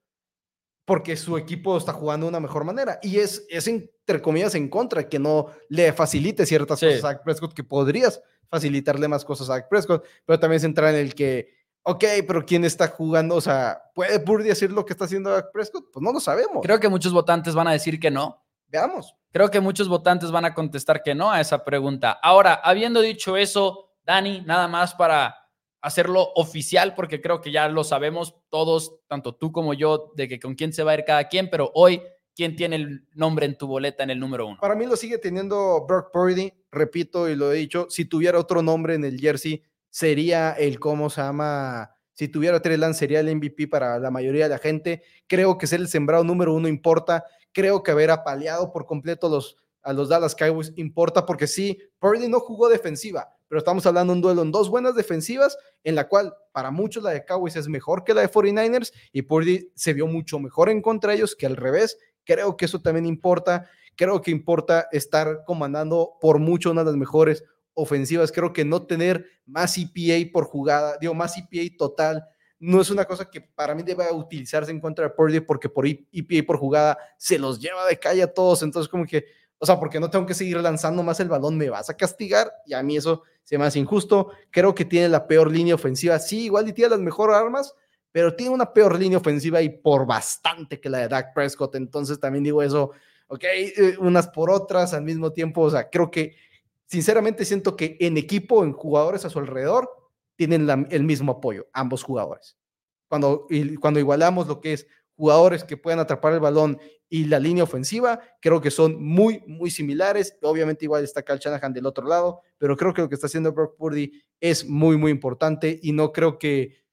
Speaker 2: porque su equipo está jugando de una mejor manera. Y es, es entre comillas, en contra, que no le facilite ciertas cosas a Dak Prescott, que podrías facilitarle más cosas a Dak Prescott, pero también se entra en el que, ok, pero ¿quién está jugando? O sea, ¿puede Purdy decir lo que está haciendo Dak Prescott? Pues no lo sabemos.
Speaker 1: Creo que muchos votantes van a decir que no.
Speaker 2: Veamos.
Speaker 1: Creo que muchos votantes van a contestar que no a esa pregunta. Ahora, habiendo dicho eso, Dani, nada más para hacerlo oficial, porque creo que ya lo sabemos todos, tanto tú como yo, de que con quién se va a ir cada quien, pero hoy, ¿quién tiene el nombre en tu boleta en el número uno?
Speaker 2: Para mí lo sigue teniendo Brock Purdy, repito y lo he dicho, si tuviera otro nombre en el jersey, sería el, ¿cómo se llama? Si tuviera Trey Lance, sería el MVP para la mayoría de la gente. Creo que ser el sembrado número uno importa. Creo que haber apaleado por completo a los Dallas Cowboys importa porque sí, Purdy no jugó defensiva, pero estamos hablando de un duelo en dos buenas defensivas, en la cual para muchos la de Cowboys es mejor que la de 49ers y Purdy se vio mucho mejor en contra de ellos que al revés. Creo que eso también importa. Creo que importa estar comandando por mucho una de las mejores ofensivas. Creo que no tener más EPA por jugada, digo, más EPA total, no es una cosa que para mí debe utilizarse en contra de Purdy porque por EPA por jugada se los lleva de calle a todos. Entonces, como que o sea, porque no tengo que seguir lanzando más el balón, me vas a castigar y a mí eso se me hace injusto. Creo que tiene la peor línea ofensiva. Sí, igual y tiene las mejores armas, pero tiene una peor línea ofensiva y por bastante que la de Dak Prescott. Entonces también digo eso, ok, eh, unas por otras al mismo tiempo. O sea, creo que sinceramente siento que en equipo, en jugadores a su alrededor, tienen el mismo apoyo, ambos jugadores. Cuando, cuando igualamos lo que es jugadores que puedan atrapar el balón y la línea ofensiva, creo que son muy, muy similares. Obviamente igual está Cal Shanahan del otro lado, pero creo que lo que está haciendo Brock Purdy es muy, muy importante y no creo que,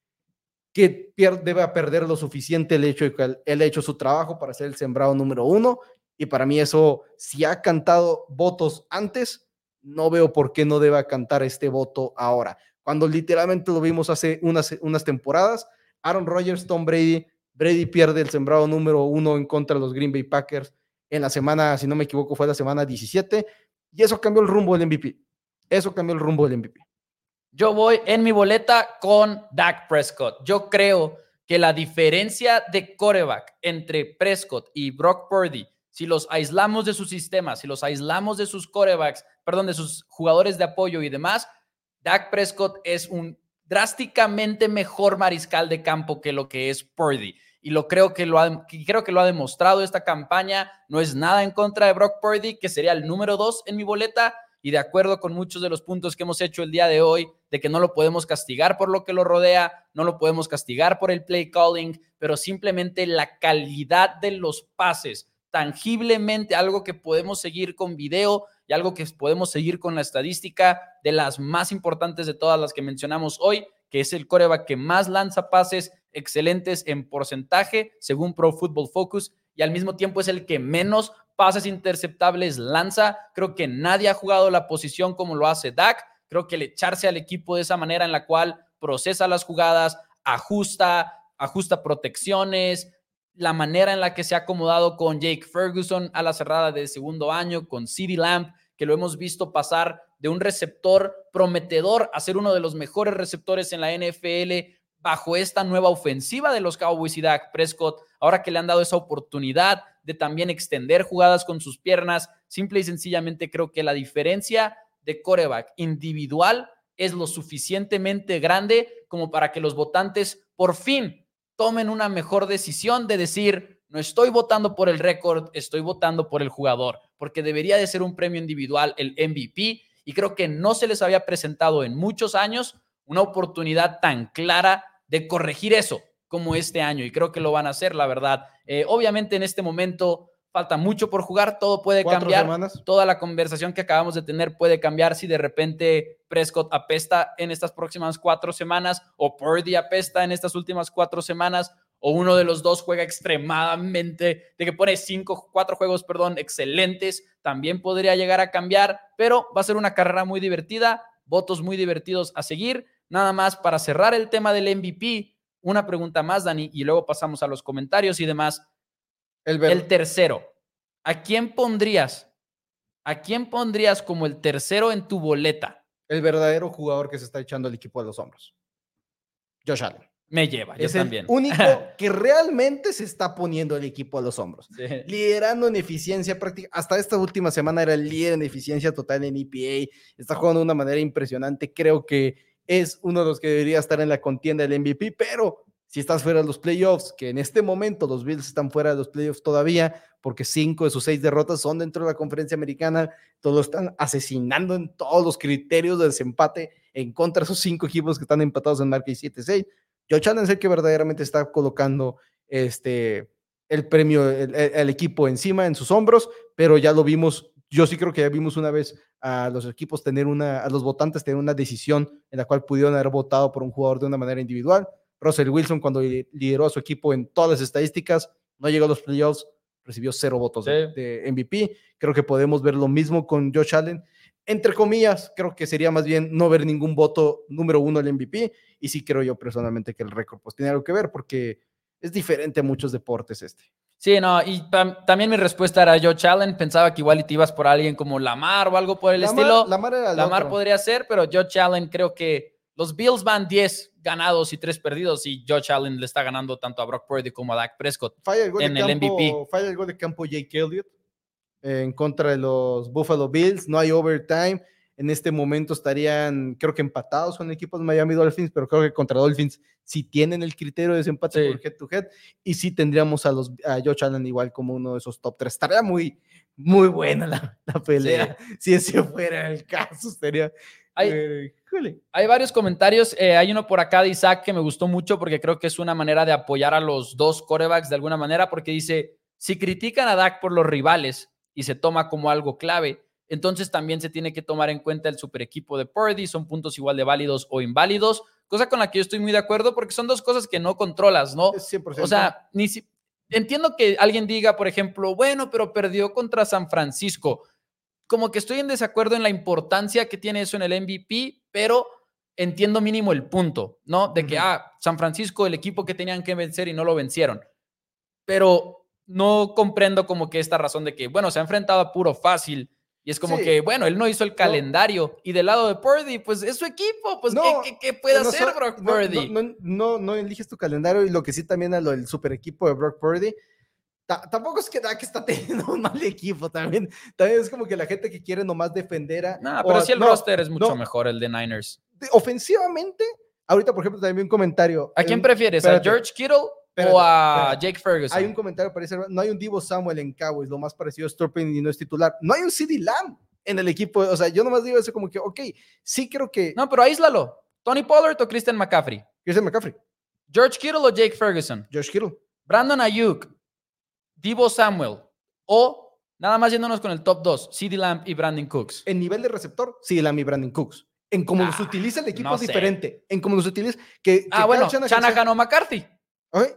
Speaker 2: que deba perder lo suficiente el hecho de que él ha hecho su trabajo para ser el sembrado número uno. Y para mí eso, si ha cantado votos antes, no veo por qué no deba cantar este voto ahora. Cuando literalmente lo vimos hace unas, unas temporadas, Aaron Rodgers, Tom Brady Brady pierde el sembrado número uno en contra de los Green Bay Packers en la semana, si no me equivoco, fue la semana 17, y eso cambió el rumbo del MVP. Eso cambió el rumbo del MVP.
Speaker 1: Yo voy en mi boleta con Dak Prescott. Yo creo que la diferencia de coreback entre Prescott y Brock Purdy, si los aislamos de su sistema, si los aislamos de sus corebacks, perdón, de sus jugadores de apoyo y demás, Dak Prescott es un drásticamente mejor mariscal de campo que lo que es Purdy y lo creo que lo creo que lo ha demostrado esta campaña. No es nada en contra de Brock Purdy, que sería el número dos en mi boleta. Y de acuerdo con muchos de los puntos que hemos hecho el día de hoy, de que no lo podemos castigar por lo que lo rodea, no lo podemos castigar por el play calling, pero simplemente la calidad de los pases, tangiblemente algo que podemos seguir con video y algo que podemos seguir con la estadística de las más importantes de todas las que mencionamos hoy, que es el coreback que más lanza pases excelentes en porcentaje, según Pro Football Focus, y al mismo tiempo es el que menos pases interceptables lanza. Creo que nadie ha jugado la posición como lo hace Dak. Creo que el echarse al equipo de esa manera en la cual procesa las jugadas, ajusta, ajusta protecciones, la manera en la que se ha acomodado con Jake Ferguson a la cerrada de segundo año, con CeeDee Lamb, que lo hemos visto pasar de un receptor prometedor a ser uno de los mejores receptores en la NFL bajo esta nueva ofensiva de los Cowboys y Dak Prescott, ahora que le han dado esa oportunidad de también extender jugadas con sus piernas, simple y sencillamente creo que la diferencia de coreback individual es lo suficientemente grande como para que los votantes por fin tomen una mejor decisión de decir, no estoy votando por el récord, estoy votando por el jugador, porque debería de ser un premio individual el MVP y creo que no se les había presentado en muchos años una oportunidad tan clara de corregir eso como este año y creo que lo van a hacer, la verdad. Eh, obviamente en este momento falta mucho por jugar, todo puede cambiar. Toda la conversación que acabamos de tener puede cambiar si de repente Prescott apesta en estas próximas cuatro semanas o Purdy apesta en estas últimas cuatro semanas o uno de los dos juega extremadamente, de que pone cinco, cuatro juegos, perdón, excelentes, también podría llegar a cambiar, pero va a ser una carrera muy divertida, votos muy divertidos a seguir. Nada más para cerrar el tema del MVP, una pregunta más, Dani, y luego pasamos a los comentarios y demás. El, el tercero, ¿a quién pondrías? ¿A quién pondrías como el tercero en tu boleta?
Speaker 2: El verdadero jugador que se está echando el equipo de los hombros. Josh Allen.
Speaker 1: Me lleva,
Speaker 2: es
Speaker 1: yo también.
Speaker 2: el único <laughs> que realmente se está poniendo el equipo a los hombros. Liderando en eficiencia práctica. Hasta esta última semana era el líder en eficiencia total en EPA. Está jugando de una manera impresionante. Creo que es uno de los que debería estar en la contienda del MVP, pero si estás fuera de los playoffs, que en este momento los Bills están fuera de los playoffs todavía, porque cinco de sus seis derrotas son dentro de la conferencia americana, todos están asesinando en todos los criterios de desempate en contra de esos cinco equipos que están empatados en marca y 7-6. Joe Allen es el que verdaderamente está colocando este, el premio, el, equipo encima, en sus hombros, pero ya lo vimos, yo sí creo que ya vimos una vez a los equipos tener una, a los votantes tener una decisión en la cual pudieron haber votado por un jugador de una manera individual Russell Wilson, cuando lideró a su equipo en todas las estadísticas, no llegó a los playoffs, recibió cero votos de, MVP. Creo que podemos ver lo mismo con Josh Allen. Entre comillas, creo que sería más bien no ver ningún voto número uno del MVP. Y sí creo yo personalmente que el récord pues tiene algo que ver porque es diferente a muchos deportes este.
Speaker 1: Sí, no, y también mi respuesta era Josh Allen. Pensaba que igual te ibas por alguien como Lamar o algo por el estilo.
Speaker 2: Lamar, era
Speaker 1: Lamar podría ser, pero Josh Allen creo que los Bills van 10 ganados y 3 perdidos y Josh Allen le está ganando tanto a Brock Purdy como a Dak Prescott
Speaker 2: falla el en el MVP. Falla el gol de campo Jake Elliott en contra de los Buffalo Bills. No hay overtime. En este momento estarían, creo que empatados con equipos de Miami Dolphins, pero creo que contra Dolphins sí tienen el criterio de desempate por head to head y sí tendríamos a, los, a Josh Allen igual como uno de esos top 3. Estaría muy, muy buena la, pelea. Si ese fuera el caso, estaría
Speaker 1: hay, hay varios comentarios. Eh, hay uno por acá de Isaac que me gustó mucho porque creo que es una manera de apoyar a los dos corebacks de alguna manera, porque dice: si critican a Dak por los rivales y se toma como algo clave, entonces también se tiene que tomar en cuenta el super equipo de Purdy. Son puntos igual de válidos o inválidos, cosa con la que yo estoy muy de acuerdo porque son dos cosas que no controlas, ¿no? O sea, ni si, entiendo que alguien diga, por ejemplo, bueno, pero perdió contra San Francisco como que estoy en desacuerdo en la importancia que tiene eso en el MVP, pero entiendo mínimo el punto, ¿no? De que, ah, San Francisco, el equipo que tenían que vencer y no lo vencieron. Pero no comprendo como que esta razón de que, bueno, se ha enfrentado a puro fácil. Y es como que, bueno, él no hizo el calendario. Y del lado de Purdy, pues es su equipo. Pues, ¿qué, puede hacer Brock Purdy?
Speaker 2: No, no, eliges tu calendario. Y lo que sí también a lo del super equipo de Brock Purdy tampoco es que Dak está teniendo un mal equipo también. También es como que la gente que quiere nomás defender a.
Speaker 1: No, pero sí el roster es mucho mejor, el de Niners.
Speaker 2: ofensivamente, ahorita, por ejemplo, también un comentario.
Speaker 1: ¿A quién prefieres? ¿A George Kittle o a Jake Ferguson?
Speaker 2: Hay un comentario, parece, no hay un Divo Samuel en Cowboys, lo más parecido es Turpin y no es titular. No hay un CD Lamb en el equipo. O sea, yo nomás digo eso como que, ok, sí creo que.
Speaker 1: No, pero aíslalo. ¿Tony Pollard o Christian McCaffrey?
Speaker 2: Christian McCaffrey.
Speaker 1: ¿George Kittle o Jake Ferguson?
Speaker 2: George Kittle.
Speaker 1: Brandon Ayuk, Divo Samuel o nada más yéndonos con el top 2, CD Lamb y Brandon Cooks.
Speaker 2: En nivel de receptor, CD Lamb y Brandon Cooks. En cómo se ah, utiliza el equipo es diferente. En cómo se utiliza. Que,
Speaker 1: ah, bueno, Shanahan o McCarthy.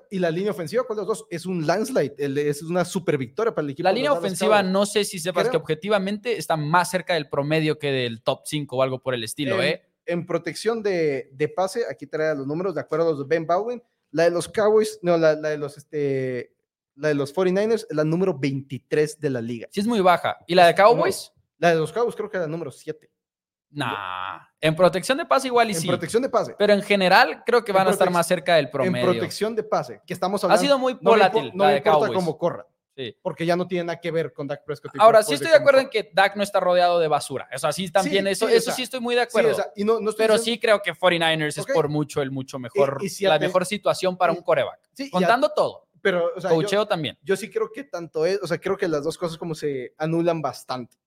Speaker 2: Y la línea ofensiva, ¿cuál de los dos? Es un landslide, es una super victoria para el equipo.
Speaker 1: La línea ofensiva, no sé si sepas que objetivamente está más cerca del promedio que del top 5 o algo por el estilo,
Speaker 2: en,
Speaker 1: ¿eh?
Speaker 2: En protección de, de, pase, aquí trae los números de acuerdo a los de Ben Baldwin. La de los Cowboys, no, la, la de los este, la de los 49ers es la número 23 de la liga.
Speaker 1: Sí, es muy baja. ¿Y la de Cowboys?
Speaker 2: la de los Cowboys creo que era la número 7.
Speaker 1: Nah, en protección de pase igual y sí.
Speaker 2: En protección de pase.
Speaker 1: Pero en general creo que van a estar más cerca del promedio.
Speaker 2: En protección de pase, que estamos hablando.
Speaker 1: Ha sido muy volátil
Speaker 2: no, la de importa cómo corra. Sí. Porque ya no tiene nada que ver con Dak Prescott.
Speaker 1: Ahora, sí estoy de acuerdo en que Dak no está rodeado de basura. O sea, sí también, eso, eso sí estoy muy de acuerdo. pero sí creo que 49ers es por mucho el mucho mejor, la mejor situación para un coreback. contando todo.
Speaker 2: Pero, o sea,
Speaker 1: Coacheo también.
Speaker 2: Yo sí creo que tanto es, o sea, creo que las dos cosas como se anulan bastante.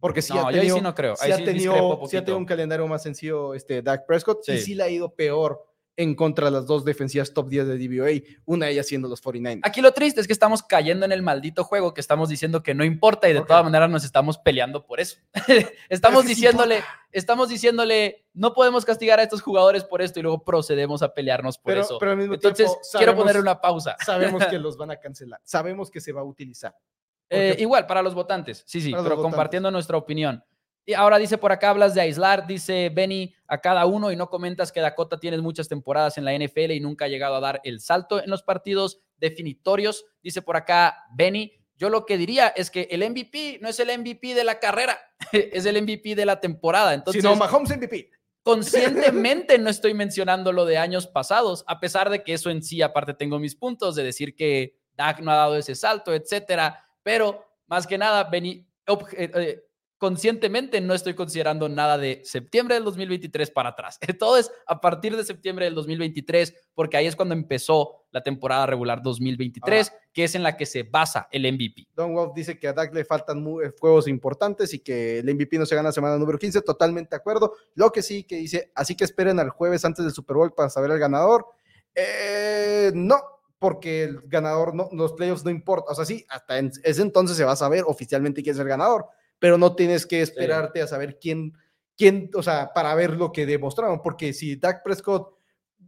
Speaker 2: Porque sí
Speaker 1: no,
Speaker 2: ha tenido,
Speaker 1: sí no creo.
Speaker 2: Sí, ha tenido, sí ha tenido un calendario más sencillo este Dak Prescott y sí le ha ido peor en contra de las dos defensivas top 10 de DVOA, una de ellas siendo los 49.
Speaker 1: Aquí lo triste es que estamos cayendo en el maldito juego que estamos diciendo que no importa y de todas maneras nos estamos peleando por eso. <laughs> estamos diciéndole, estamos diciéndole, no podemos castigar a estos jugadores por esto y luego procedemos a pelearnos por eso.
Speaker 2: Pero al mismo
Speaker 1: Entonces, quiero poner una pausa.
Speaker 2: Sabemos que <laughs> los van a cancelar, sabemos que se va a utilizar.
Speaker 1: Eh, igual, para los votantes, sí, sí, pero compartiendo nuestra opinión. Y ahora dice por acá, hablas de aislar, dice Benny a cada uno y no comentas que Dakota tienes muchas temporadas en la NFL y nunca ha llegado a dar el salto en los partidos definitorios. Dice por acá Benny, yo lo que diría es que el MVP no es el MVP de la carrera, <laughs> es el MVP de la temporada. Entonces,
Speaker 2: no, Mahomes MVP.
Speaker 1: conscientemente no estoy mencionando lo de años pasados, a pesar de que eso en sí, aparte tengo mis puntos de decir que Dak no ha dado ese salto, etcétera, pero más que nada, eh, eh, conscientemente no estoy considerando nada de septiembre del 2023 para atrás. <laughs> Todo es a partir de septiembre del 2023, porque ahí es cuando empezó la temporada regular 2023, que es en la que se basa el MVP.
Speaker 2: Don Wolf dice que a Dak le faltan eh, juegos importantes y que el MVP no se gana semana número 15. Totalmente de acuerdo. Lo que sí que dice, así que esperen al jueves antes del Super Bowl para saber el ganador. Eh, no, porque el ganador, no, los playoffs no importa. O sea, sí, hasta en ese entonces se va a saber oficialmente quién es el ganador pero no tienes que esperarte a saber quién, quién, o sea, para ver lo que demostraron, porque si Dak Prescott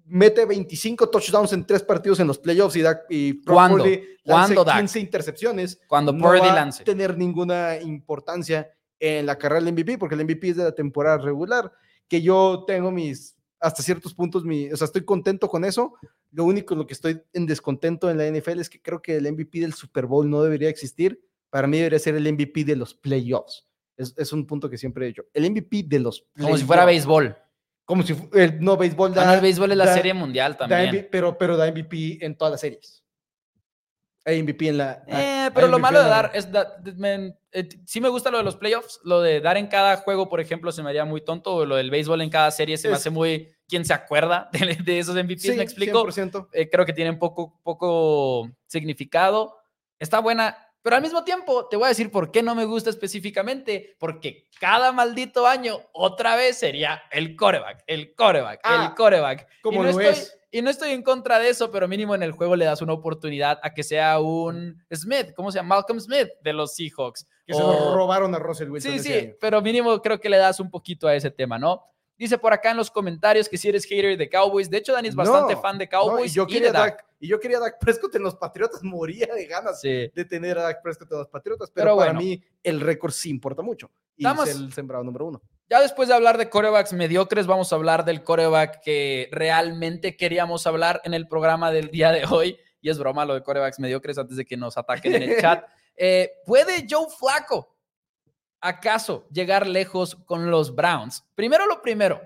Speaker 2: mete 25 touchdowns en tres partidos en los playoffs y Dak y
Speaker 1: ¿Cuándo? ¿Cuándo
Speaker 2: 15 intercepciones,
Speaker 1: cuando
Speaker 2: no va a tener ninguna importancia en la carrera del MVP, porque el MVP es de la temporada regular, que yo tengo mis hasta ciertos puntos, mi, o sea, estoy contento con eso. Lo único lo que estoy en descontento en la NFL es que creo que el MVP del Super Bowl no debería existir para mí debería ser el MVP de los playoffs. Es, es un punto que siempre he dicho. El MVP de los
Speaker 1: playoffs. Como si fuera béisbol.
Speaker 2: Como si no béisbol
Speaker 1: da, ah, el béisbol es la serie mundial también.
Speaker 2: pero, pero da MVP en todas las series. Hay MVP en la.
Speaker 1: Eh, pero lo malo de dar es. Eh, sí me gusta lo de los playoffs. Lo de dar en cada juego, por ejemplo, se me haría muy tonto. Lo del béisbol en cada serie se me hace muy. ¿Quién se acuerda <laughs> de, esos MVPs? ¿Me explico? 100%. Eh, creo que tienen poco, poco significado. Está buena pero al mismo tiempo, te voy a decir por qué no me gusta específicamente, porque cada maldito año otra vez sería el coreback, el coreback, el ah, coreback.
Speaker 2: Como
Speaker 1: y
Speaker 2: no estoy,
Speaker 1: Y no estoy en contra de eso, pero mínimo en el juego le das una oportunidad a que sea un Smith, ¿cómo se llama? Malcolm Smith de los Seahawks.
Speaker 2: Que se robaron a Russell Wilson.
Speaker 1: Sí, sí, pero mínimo creo que le das un poquito a ese tema, ¿no? Dice por acá en los comentarios que si eres hater de Cowboys. De hecho, Dani es bastante fan de Cowboys.
Speaker 2: y, yo quería Dak. y yo quería Dak Prescott en los Patriotas. <laughs> Moría de ganas de tener a Dak Prescott en los Patriotas. Pero, para mí el récord sí importa mucho. Y es el sembrado número uno.
Speaker 1: Ya después de hablar de corebacks mediocres, vamos a hablar del coreback que realmente queríamos hablar en el programa del día de hoy. Y es broma lo de corebacks mediocres antes de que nos ataquen en el <laughs> chat. Eh, ¿Puede Joe Flaco acaso llegar lejos con los Browns? Primero lo primero,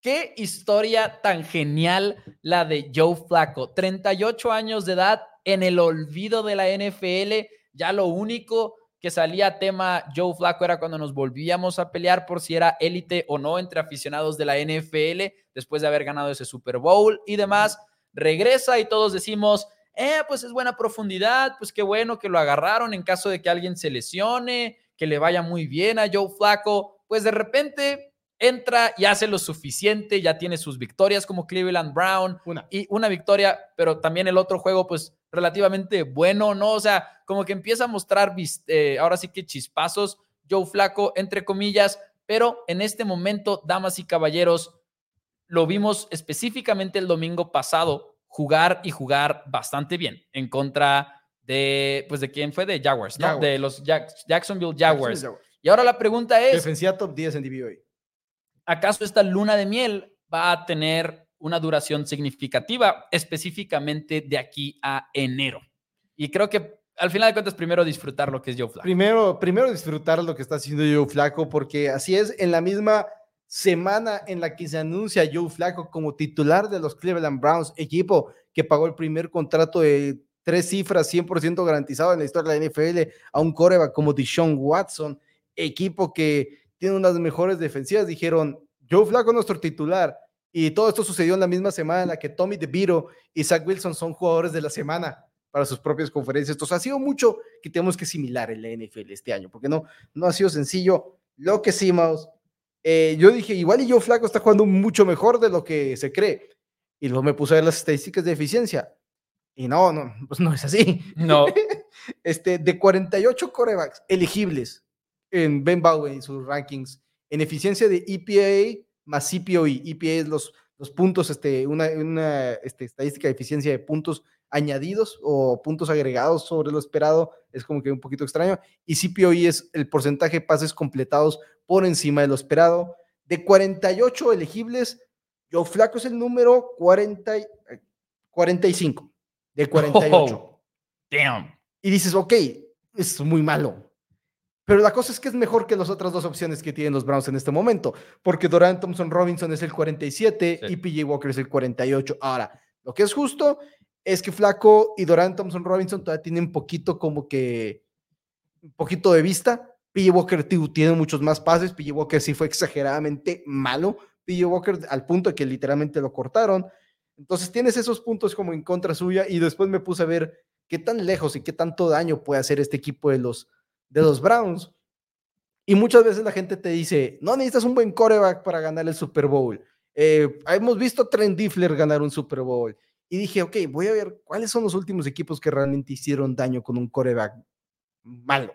Speaker 1: qué historia tan genial la de Joe Flaco. 38 años de edad en el olvido de la NFL, ya lo único que salía tema Joe Flaco era cuando nos volvíamos a pelear por si era élite o no entre aficionados de la NFL después de haber ganado ese Super Bowl y demás. Regresa y todos decimos, eh, pues es buena profundidad, pues qué bueno que lo agarraron en caso de que alguien se lesione, que le vaya muy bien a Joe Flaco, pues de repente entra y hace lo suficiente, ya tiene sus victorias como Cleveland Brown
Speaker 2: una.
Speaker 1: y una victoria, pero también el otro juego pues relativamente bueno, ¿no? O sea, como que empieza a mostrar eh, ahora sí que chispazos, Joe Flaco, entre comillas, pero en este momento, damas y caballeros, lo vimos específicamente el domingo pasado jugar y jugar bastante bien en contra de, pues, ¿de quién fue? De Jaguars, ¿no? De los Jacksonville Jaguars. Y ahora la pregunta es...
Speaker 2: Defensiva top 10 en DVOA.
Speaker 1: ¿Acaso esta luna de miel va a tener una duración significativa, específicamente de aquí a enero? Y creo que al final de cuentas, primero disfrutar lo que es Joe Flaco.
Speaker 2: Primero, primero disfrutar lo que está haciendo Joe Flaco, porque así es, en la misma semana en la que se anuncia Joe Flaco como titular de los Cleveland Browns, equipo que pagó el primer contrato de tres cifras 100% garantizado en la historia de la NFL a un coreback como Deshaun Watson, equipo que tiene unas mejores defensivas, dijeron, Joe Flaco nuestro titular, y todo esto sucedió en la misma semana en la que Tommy DeVito y Zach Wilson son jugadores de la semana para sus propias conferencias. Entonces ha sido mucho que tenemos que asimilar en la NFL este año, porque no, no ha sido sencillo. Lo que sí, eh, yo dije, igual y Joe Flaco está jugando mucho mejor de lo que se cree. Y luego me puse a ver las estadísticas de eficiencia. Y no, no, pues no es así.
Speaker 1: No. <laughs>
Speaker 2: este, de 48 corebacks elegibles en Ben Bowen y sus rankings, en eficiencia de EPA más CPOE. EPA es los, los puntos, este, una, una este, estadística de eficiencia de puntos añadidos o puntos agregados sobre lo esperado, es como que un poquito extraño. Y CPOE es el porcentaje de pases completados por encima de lo esperado. De 48 elegibles, yo Flaco es el número 40, 45 de 48.
Speaker 1: damn.
Speaker 2: Y dices, ok, es muy malo Pero la cosa es que es mejor que las otras dos opciones que tienen los Browns en este momento, porque Doran Thompson Robinson es el 47 y PJ Walker es el 48. Ahora, lo que es justo es que Flaco y Doran Thompson Robinson todavía tienen poquito como que, un poquito de vista. PJ Walker tiene muchos más pases, PJ Walker sí fue exageradamente malo, PJ Walker al punto de que literalmente lo cortaron. Entonces tienes esos puntos como en contra suya y después me puse a ver qué tan lejos y qué tanto daño puede hacer este equipo de los, de los Browns. Y muchas veces la gente te dice, no necesitas un buen coreback para ganar el Super Bowl. Eh, hemos visto a Trent Diffler ganar un Super Bowl. Y dije, ok, voy a ver cuáles son los últimos equipos que realmente hicieron daño con un coreback malo.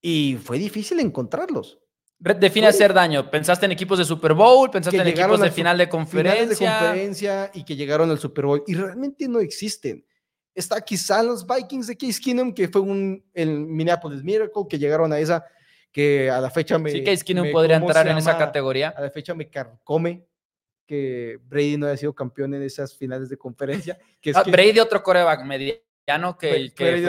Speaker 2: Y fue difícil encontrarlos.
Speaker 1: Define hacer daño. ¿Pensaste en equipos de Super Bowl? ¿Pensaste en equipos de final de conferencia?
Speaker 2: de conferencia y que llegaron al Super Bowl. Y realmente no existen. Está quizá los Vikings de Case Keenum, que fue un el Minneapolis Miracle, que llegaron a esa, que a la fecha me.
Speaker 1: Sí, Case Keenum podría entrar en esa categoría.
Speaker 2: A la fecha me carcome que Brady no haya sido campeón en esas finales de conferencia. Que
Speaker 1: ah, Brady, otro coreback medio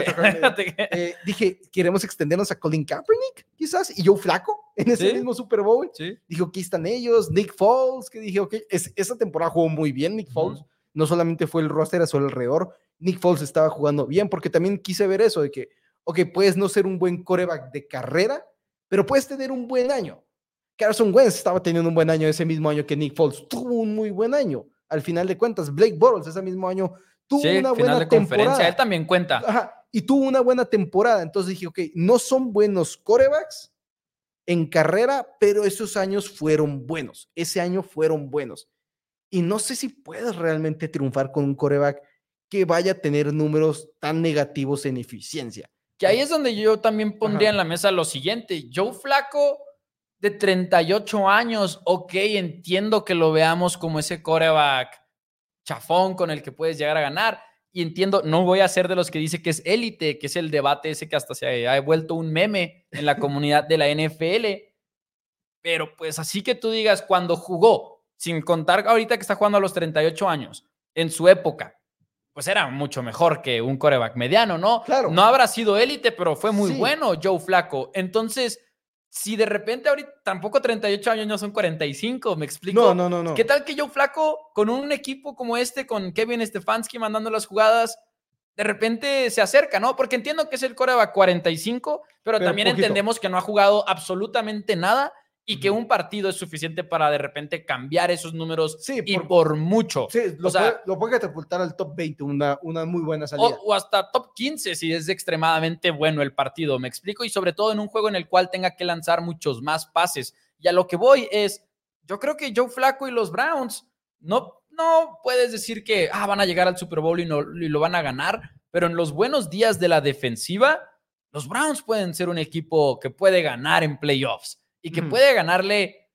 Speaker 1: <laughs> que,
Speaker 2: eh, dije, queremos extendernos a Colin Kaepernick, quizás, y yo flaco en ese mismo Super Bowl. Sí. Dije, aquí están ellos, Nick Foles, que dije, ok, es, esa temporada jugó muy bien Nick Foles. No solamente fue el roster a su alrededor, Nick Foles estaba jugando bien, porque también quise ver eso de que, ok, puedes no ser un buen coreback de carrera, pero puedes tener un buen año. Carson Wentz estaba teniendo un buen año ese mismo año que Nick Foles tuvo un muy buen año. Al final de cuentas, Blake Bortles ese mismo año tuvo una buena temporada.
Speaker 1: Él también cuenta.
Speaker 2: y tuvo una buena temporada. Entonces dije, ok, no son buenos corebacks en carrera, pero esos años fueron buenos. Ese año fueron buenos. Y no sé si puedes realmente triunfar con un coreback que vaya a tener números tan negativos en eficiencia.
Speaker 1: Que ahí es donde yo también pondría en la mesa lo siguiente. Joe Flaco de 38 años, ok, entiendo que lo veamos como ese coreback chafón con el que puedes llegar a ganar. Y entiendo, no voy a ser de los que dice que es élite, que es el debate ese que hasta se ha vuelto un meme en la comunidad de la NFL. Pero pues así que tú digas, cuando jugó, sin contar ahorita que está jugando a los 38 años, en su época, pues era mucho mejor que un coreback mediano, ¿no?
Speaker 2: Claro.
Speaker 1: No habrá sido élite, pero fue muy bueno Joe Flaco. Entonces, si de repente ahorita tampoco 38 años no son 45, me explico.
Speaker 2: No, no, no, no.
Speaker 1: ¿Qué tal que yo flaco con un equipo como este, con Kevin Stefanski mandando las jugadas, de repente se acerca, ¿no? Porque entiendo que es el coreback 45, pero, también entendemos que no ha jugado absolutamente nada y que un partido es suficiente para de repente cambiar esos números sí, y por, mucho.
Speaker 2: Sí, lo, puede, lo puede catapultar al top 20, una, una muy buena salida.
Speaker 1: O, hasta top 15 si es extremadamente bueno el partido, me explico, y sobre todo en un juego en el cual tenga que lanzar muchos más pases. Y a lo que voy es, yo creo que Joe Flaco y los Browns no, no puedes decir que ah, van a llegar al Super Bowl y, no, y lo van a ganar, pero en los buenos días de la defensiva, los Browns pueden ser un equipo que puede ganar en playoffs y que puede ganarle.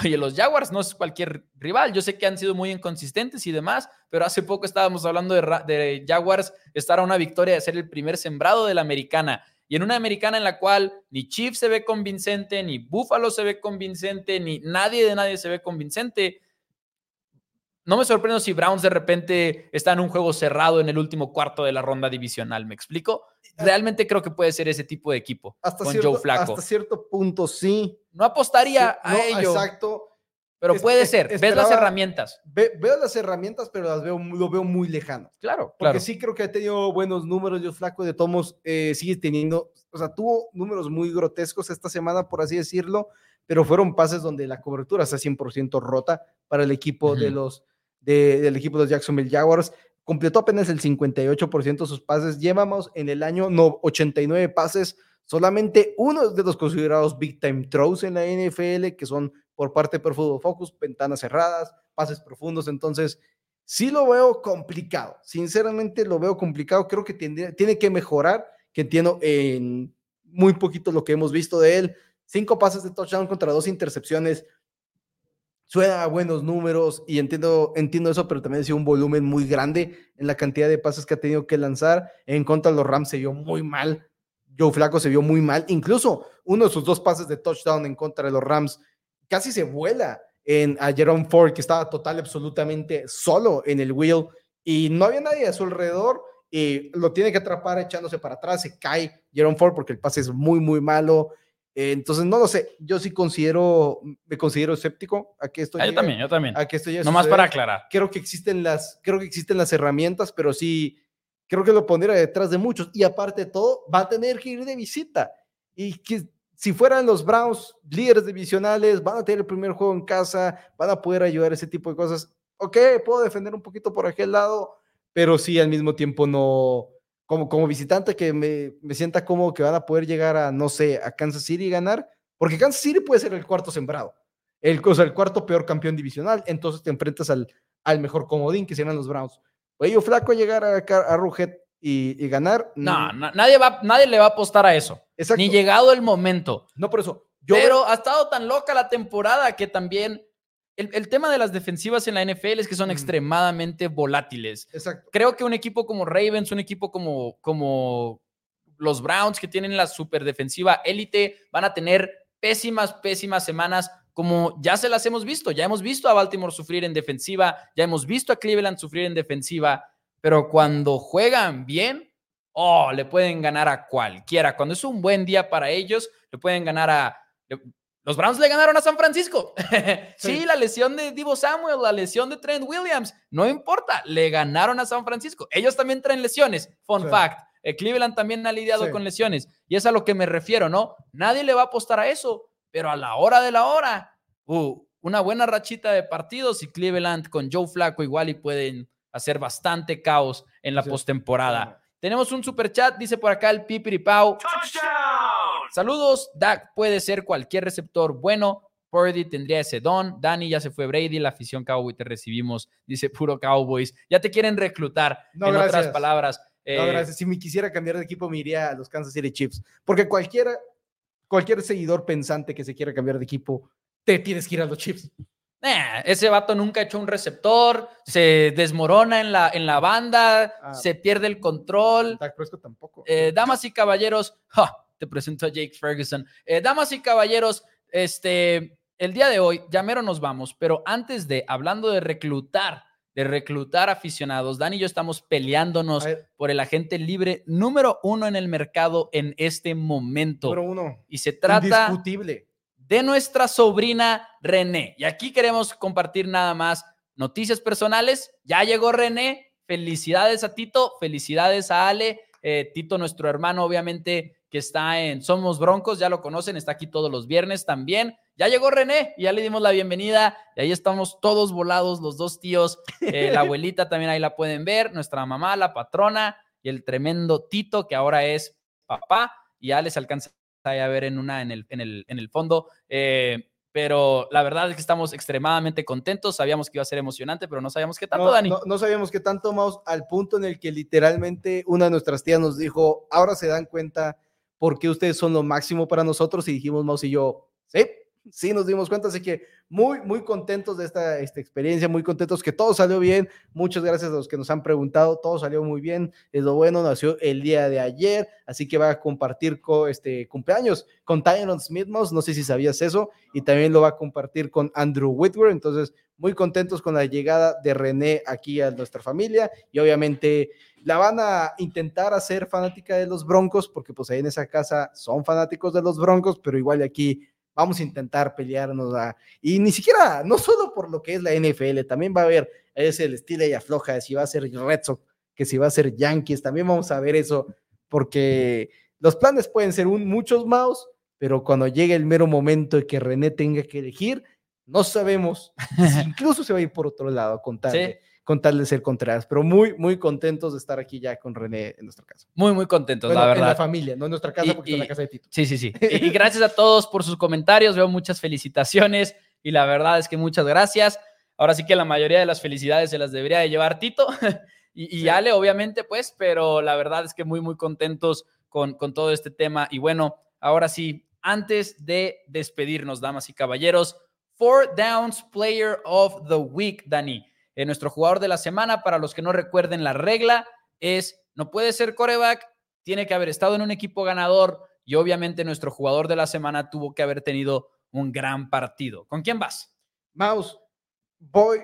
Speaker 1: Oye, los Jaguars no es cualquier rival. Yo sé que han sido muy inconsistentes y demás, pero hace poco estábamos hablando de, de Jaguars estar a una victoria de ser el primer sembrado de la americana. Y en una americana en la cual ni Chiefs se ve convincente, ni Buffalo se ve convincente, ni nadie de nadie se ve convincente. No me sorprendo si Browns de repente está en un juego cerrado en el último cuarto de la ronda divisional. ¿Me explico? Realmente creo que puede ser ese tipo de equipo
Speaker 2: hasta con Joe Flaco. Hasta cierto punto sí.
Speaker 1: No apostaría a ello.
Speaker 2: Exacto.
Speaker 1: Pero puede ser. ves las herramientas.
Speaker 2: veo las herramientas, pero las veo, lo veo muy lejano.
Speaker 1: Claro,
Speaker 2: Porque sí creo que ha tenido buenos números. Joe Flaco de Tomos eh, sigue teniendo, o sea, tuvo números muy grotescos esta semana, por así decirlo, pero fueron pases donde la cobertura está 100% rota para el equipo de los del equipo de los Jacksonville Jaguars. Completó apenas el 58% de sus pases. Llevamos en el año no, 89 pases, solamente uno de los considerados big time throws en la NFL, que son por parte de Pro Football ventanas cerradas, pases profundos. Entonces, sí lo veo complicado. Sinceramente lo veo complicado. Creo que tiene, tiene que mejorar, que entiendo en muy poquito lo que hemos visto de él. Cinco pases de touchdown contra dos intercepciones suena a buenos números y entiendo, entiendo eso, pero también ha sido un volumen muy grande en la cantidad de pases que ha tenido que lanzar. En contra de los Rams se vio muy mal. Joe Flaco se vio muy mal. Incluso uno de sus dos pases de touchdown en contra de los Rams casi se vuela en, a Jerome Ford, que estaba total, absolutamente solo en el wheel y no había nadie a su alrededor. y lo tiene que atrapar echándose para atrás, se cae Jerome Ford porque el pase es muy, muy malo. Eh, entonces, no lo sé, yo sí considero, me considero escéptico a que esto
Speaker 1: ah, Yo también, yo también.
Speaker 2: A que esto
Speaker 1: Nomás para aclarar.
Speaker 2: Creo que existen las, creo que existen las herramientas, pero sí, creo que lo pondría detrás de muchos. Y aparte de todo, va a tener que ir de visita. Y que si fueran los Browns líderes divisionales, van a tener el primer juego en casa, van a poder ayudar a ese tipo de cosas. Ok, puedo defender un poquito por aquel lado, pero sí al mismo tiempo no, como, como visitante que me, me sienta como que van a poder llegar a, no sé, a Kansas City y ganar, porque Kansas City puede ser el cuarto sembrado, el, o el cuarto peor campeón divisional, entonces te enfrentas al, al mejor comodín que serán los Browns. Oye, flaco llegar a, a Ruget y, y, ganar.
Speaker 1: No, nadie, va, nadie le va a apostar a eso. Ni llegado el momento.
Speaker 2: No, por eso.
Speaker 1: Pero ha estado tan loca la temporada que también el, tema de las defensivas en la NFL es que son extremadamente volátiles.
Speaker 2: Exacto.
Speaker 1: Creo que un equipo como Ravens, un equipo como, como los Browns, que tienen la super defensiva élite, van a tener pésimas, pésimas semanas, como ya se las hemos visto. Ya hemos visto a Baltimore sufrir en defensiva, ya hemos visto a Cleveland sufrir en defensiva, pero cuando juegan bien, oh, le pueden ganar a cualquiera. Cuando es un buen día para ellos, le pueden ganar a los Browns le ganaron a San Francisco. <laughs> sí. la lesión de Divo Samuel, la lesión de Trent Williams, no importa, le ganaron a San Francisco. Ellos también traen lesiones, fun fact. Eh, Cleveland también ha lidiado con lesiones y es a lo que me refiero, ¿no? Nadie le va a apostar a eso, pero a la hora de la hora, uh, una buena rachita de partidos y Cleveland con Joe Flaco igual y pueden hacer bastante caos en la postemporada. Tenemos un super chat, dice por acá el Pipiripau. Saludos, Dak puede ser cualquier receptor bueno. Purdy tendría ese don. Dani ya se fue Brady, la afición Cowboy te recibimos, dice puro Cowboys. Ya te quieren reclutar, en otras palabras.
Speaker 2: no, eh, gracias. Si me quisiera cambiar de equipo, me iría a los Kansas City Chiefs. Porque cualquiera, cualquier seguidor pensante que se quiera cambiar de equipo, te tienes que ir a los Chiefs.
Speaker 1: ese vato nunca ha hecho un receptor, se desmorona en la, en la banda, ah. se pierde el control.
Speaker 2: Dak tampoco.
Speaker 1: Eh, damas y caballeros, te presento a Jake Ferguson. Eh, damas y caballeros, este, el día de hoy, ya mero nos vamos, pero antes de, hablando de reclutar, de reclutar aficionados, Dani y yo estamos peleándonos por el agente libre número uno en el mercado en este momento.
Speaker 2: Número uno.
Speaker 1: Y se trata de nuestra sobrina René. Y aquí queremos compartir nada más noticias personales. Ya llegó René. Felicidades a Tito, felicidades a Ale. Eh, Tito, nuestro hermano, obviamente que está en Somos Broncos, ya lo conocen, está aquí todos los viernes también. Ya llegó René, y ya le dimos la bienvenida y ahí estamos todos volados, los dos tíos, eh, la <laughs> abuelita también ahí la pueden ver, nuestra mamá, la patrona y el tremendo Tito que ahora es papá y ya les alcanza a ver en una en el, en el, en el fondo. Eh, pero la verdad es que estamos extremadamente contentos. Sabíamos que iba a ser emocionante, pero no sabíamos qué tanto, Dani.
Speaker 2: No, no, sabíamos qué tanto, Maus, al punto en el que literalmente una de nuestras tías nos dijo, ahora se dan cuenta porque ustedes son lo máximo para nosotros y dijimos, Maus y yo, sí, sí nos dimos cuenta, así que muy, muy contentos de esta, esta experiencia, muy contentos que todo salió bien. Muchas gracias a los que nos han preguntado, todo salió muy bien, es lo bueno, nació el día de ayer, así que va a compartir con este cumpleaños con Tyron Smith, no sé si sabías eso, y también lo va a compartir con Andrew Whitworth, entonces muy contentos con la llegada de René aquí a nuestra familia y obviamente la van a intentar hacer fanática de los Broncos, porque pues ahí en esa casa son fanáticos de los Broncos, pero igual aquí vamos a intentar pelearnos a, y ni siquiera, no solo por lo que es la NFL, también va a haber ese el estilo y afloja, de si va a ser Red Sox, que si va a ser Yankees, también vamos a ver eso, porque los planes pueden ser un, muchos más, pero cuando llegue el mero momento de que René tenga que elegir, no sabemos, <laughs> incluso se va a ir por otro lado, contarle con tal de ser Contreras, pero muy, muy contentos de estar aquí ya con René en nuestra casa.
Speaker 1: Muy, muy contentos, la verdad. En
Speaker 2: la familia, no en nuestra casa, porque es la casa de Tito.
Speaker 1: Sí, sí, sí. <laughs> y, gracias a todos por sus comentarios, veo muchas felicitaciones y la verdad es que muchas gracias. Ahora sí que la mayoría de las felicidades se las debería de llevar Tito <laughs> y, y Ale, obviamente, pues, pero la verdad es que muy, muy contentos con, con todo este tema. Y bueno, ahora sí, antes de despedirnos, damas y caballeros, Four Downs Player of the Week, Dani. Eh, nuestro jugador de la semana, para los que no recuerden la regla, es no puede ser coreback, tiene que haber estado en un equipo ganador y obviamente nuestro jugador de la semana tuvo que haber tenido un gran partido. ¿Con quién vas?
Speaker 2: Mouse, voy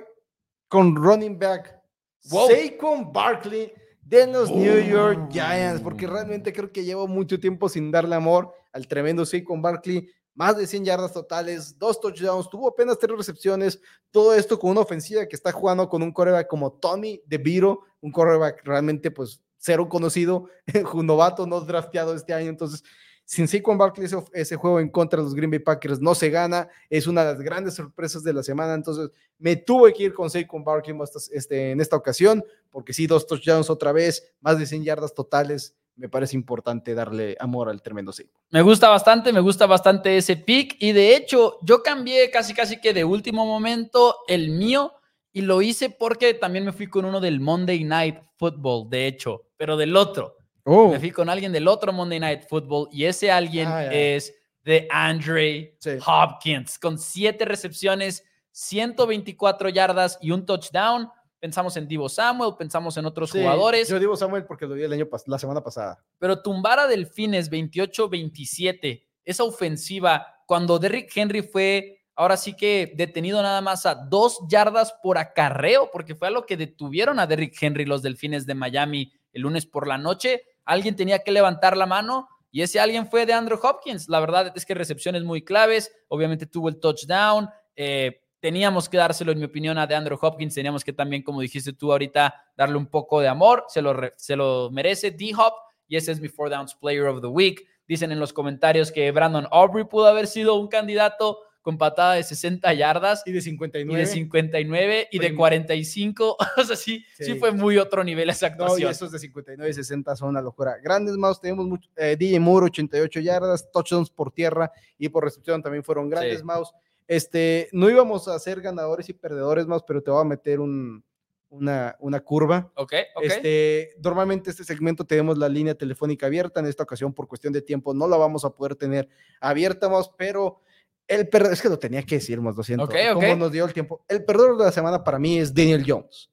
Speaker 2: con running back Saquon Barkley de los New York Giants, porque realmente creo que llevo mucho tiempo sin darle amor al tremendo con Barkley. Más de 100 yardas totales, dos touchdowns, tuvo apenas tres recepciones, todo esto con una ofensiva que está jugando con un coreback como Tommy DeVito, un coreback realmente pues cero conocido, <laughs> un novato no drafteado este año, entonces sin Saquon Barkley ese, ese, juego en contra de los Green Bay Packers no se gana, es una de las grandes sorpresas de la semana, entonces me tuve que ir con Saquon Barkley este, en esta ocasión, porque sí, dos touchdowns otra vez, más de 100 yardas totales, me parece importante darle amor al tremendo Saquon.
Speaker 1: Me gusta bastante, me gusta bastante ese pick, y de hecho yo cambié casi casi que de último momento el mío, y lo hice porque también me fui con uno del Monday Night Football, de hecho, pero del otro. Oh. Me fui con alguien del otro Monday Night Football y ese alguien ah, es de Andre Hopkins, con siete recepciones, 124 yardas y un touchdown. Pensamos en Divo Samuel, pensamos en otros jugadores.
Speaker 2: Yo Divo Samuel porque lo vi el año la semana pasada.
Speaker 1: Pero tumbar a Delfines 28-27, esa ofensiva, cuando Derrick Henry fue ahora sí que detenido nada más a dos yardas por acarreo, porque fue a lo que detuvieron a Derrick Henry los Delfines de Miami el lunes por la noche alguien tenía que levantar la mano y ese alguien fue de Andrew Hopkins. La verdad es que recepciones muy claves, obviamente tuvo el touchdown. Eh, teníamos que dárselo, en mi opinión, a de Andrew Hopkins. Teníamos que también, como dijiste tú ahorita, darle un poco de amor. Se lo, se lo merece D-Hop y ese es mi Four Downs Player of the Week. Dicen en los comentarios que Brandon Aubrey pudo haber sido un candidato con patada de 60 yardas.
Speaker 2: Y de 59.
Speaker 1: Y de 59 y de 45. <laughs> o sea, sí, sí, fue muy otro nivel esa actuación.
Speaker 2: No, y esos de 59 y 60 son una locura. Grandes más, tenemos mucho, eh, DJ Moore, 88 yardas, touchdowns por tierra y por recepción también fueron grandes sí. mouse. Este, no íbamos a ser ganadores y perdedores más, pero te voy a meter un, una, una, curva.
Speaker 1: Ok, ok.
Speaker 2: Este, normalmente este segmento tenemos la línea telefónica abierta, en esta ocasión por cuestión de tiempo no la vamos a poder tener abierta más, pero el perdedor, es que lo tenía que decir, más lo siento. Como nos dio el tiempo. El perdedor de la semana para mí es Daniel Jones.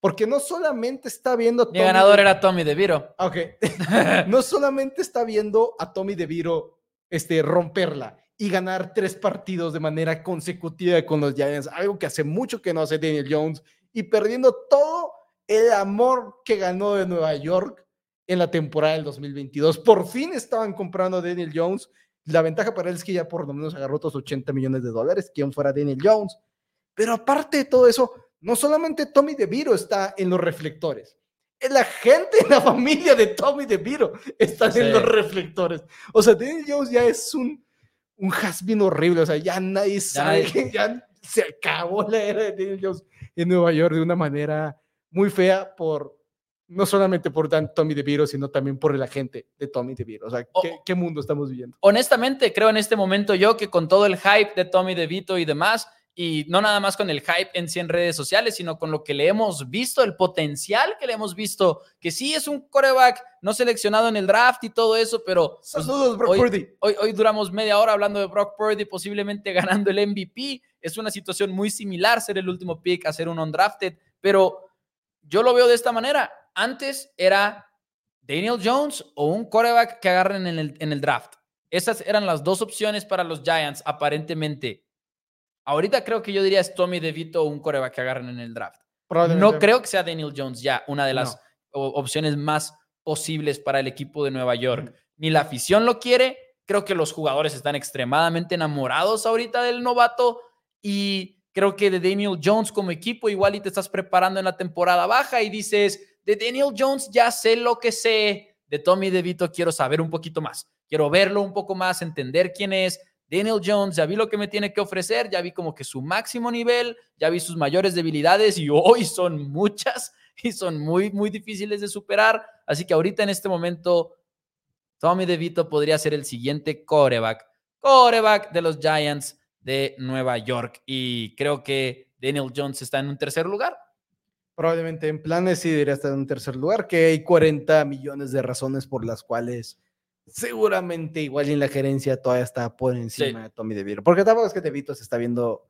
Speaker 2: Porque no solamente está viendo.
Speaker 1: Mi ganador era Tommy DeVito.
Speaker 2: Ok. <laughs> no solamente está viendo a Tommy DeVito este, romperla y ganar tres partidos de manera consecutiva con los Giants, algo que hace mucho que no hace Daniel Jones, y perdiendo todo el amor que ganó de Nueva York en la temporada del 2022. Por fin estaban comprando a Daniel Jones la ventaja para él es que ya por lo menos agarró otros 80 millones de dólares, quien fuera Daniel Jones. Pero aparte de todo eso, no solamente Tommy DeVito está en los reflectores, la gente, la familia de Tommy DeVito está en los reflectores. O sea, Daniel Jones ya es un, un has horrible, o sea, ya nadie sabe que <laughs> ya se acabó la era de Daniel Jones en Nueva York de una manera muy fea por no solamente por Tommy DeVito, sino también por la gente de Tommy DeVito. O sea, ¿qué, mundo estamos viviendo?
Speaker 1: Honestamente, creo en este momento yo que con todo el hype de Tommy DeVito y demás, y no nada más con el hype en 100 redes sociales, sino con lo que le hemos visto, el potencial que le hemos visto, que sí es un coreback no seleccionado en el draft y todo eso, pero
Speaker 2: pues, Saludos, Brock
Speaker 1: hoy,
Speaker 2: Purdy.
Speaker 1: Hoy, hoy, duramos media hora hablando de Brock Purdy, posiblemente <laughs> ganando el MVP. Es una situación muy similar ser el último pick a ser un undrafted, pero yo lo veo de esta manera antes era Daniel Jones o un quarterback que agarren en el, en el draft. Esas eran las dos opciones para los Giants, aparentemente. Ahorita creo que yo diría es Tommy DeVito o un quarterback que agarren en el draft. No creo que sea Daniel Jones ya una de las opciones más posibles para el equipo de Nueva York. Ni la afición lo quiere. Creo que los jugadores están extremadamente enamorados ahorita del novato y creo que de Daniel Jones como equipo igual y te estás preparando en la temporada baja y dices, de Daniel Jones ya sé lo que sé. De Tommy DeVito quiero saber un poquito más. Quiero verlo un poco más, entender quién es. Daniel Jones, ya vi lo que me tiene que ofrecer, ya vi como que su máximo nivel, ya vi sus mayores debilidades y <laughs> hoy son muchas y son muy, muy difíciles de superar. Así que ahorita en este momento, Tommy DeVito podría ser el siguiente coreback, coreback de los Giants de Nueva York. Y creo que Daniel Jones está en un tercer lugar.
Speaker 2: Probablemente en planes sí debería estar en un tercer lugar, que hay 40 millones de razones por las cuales seguramente igual en la gerencia todavía está por encima de Tommy DeVito. Porque tampoco es que DeVito se está viendo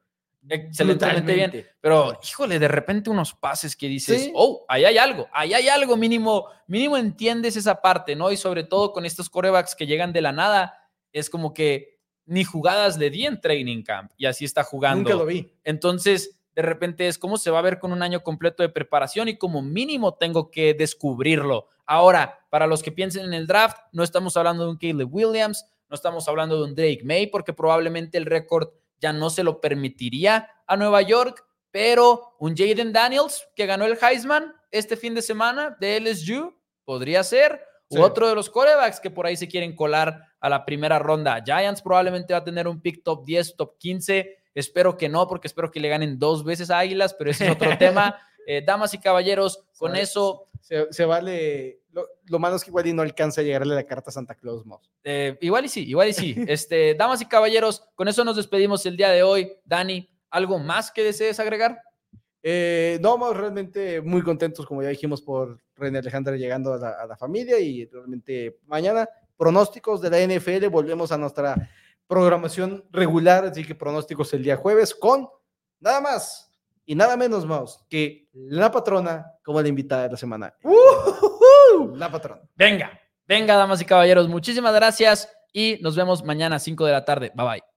Speaker 1: excelentemente bien. Pero, híjole, de repente unos pases que dices, oh, ahí hay algo, ahí hay algo, mínimo, mínimo entiendes esa parte, ¿no? Y sobre todo con estos corebacks que llegan de la nada, es como que ni jugadas le di en training camp y así está jugando.
Speaker 2: Nunca lo vi.
Speaker 1: Entonces, de repente es cómo se va a ver con un año completo de preparación y como mínimo tengo que descubrirlo. Ahora, para los que piensen en el draft, no estamos hablando de un Caleb Williams, no estamos hablando de un Drake May, porque probablemente el récord ya no se lo permitiría a Nueva York, pero un Jaden Daniels que ganó el Heisman este fin de semana de LSU podría ser. U otro de los corebacks que por ahí se quieren colar a la primera ronda. Giants probablemente va a tener un pick top 10, top 15. Espero que no, porque espero que le ganen dos veces a Águilas, pero ese es otro <laughs> tema. Eh, damas y caballeros, con eso.
Speaker 2: Se, vale. Lo, malo es que igual y no alcanza a llegarle la carta a Santa Claus,
Speaker 1: eh, igual y sí, igual y sí. <laughs> Este, damas y caballeros, con eso nos despedimos el día de hoy. Dani, ¿algo más que desees agregar?
Speaker 2: Eh, no, realmente muy contentos, como ya dijimos, por René Alejandra llegando a la, familia y realmente mañana pronósticos de la NFL, volvemos a nuestra programación regular, así que pronósticos el día jueves con nada más y nada menos, más que la patrona como la invitada de la semana.
Speaker 1: La patrona. Venga, venga, damas y caballeros, muchísimas gracias y nos vemos mañana a 5 de la tarde. Bye bye.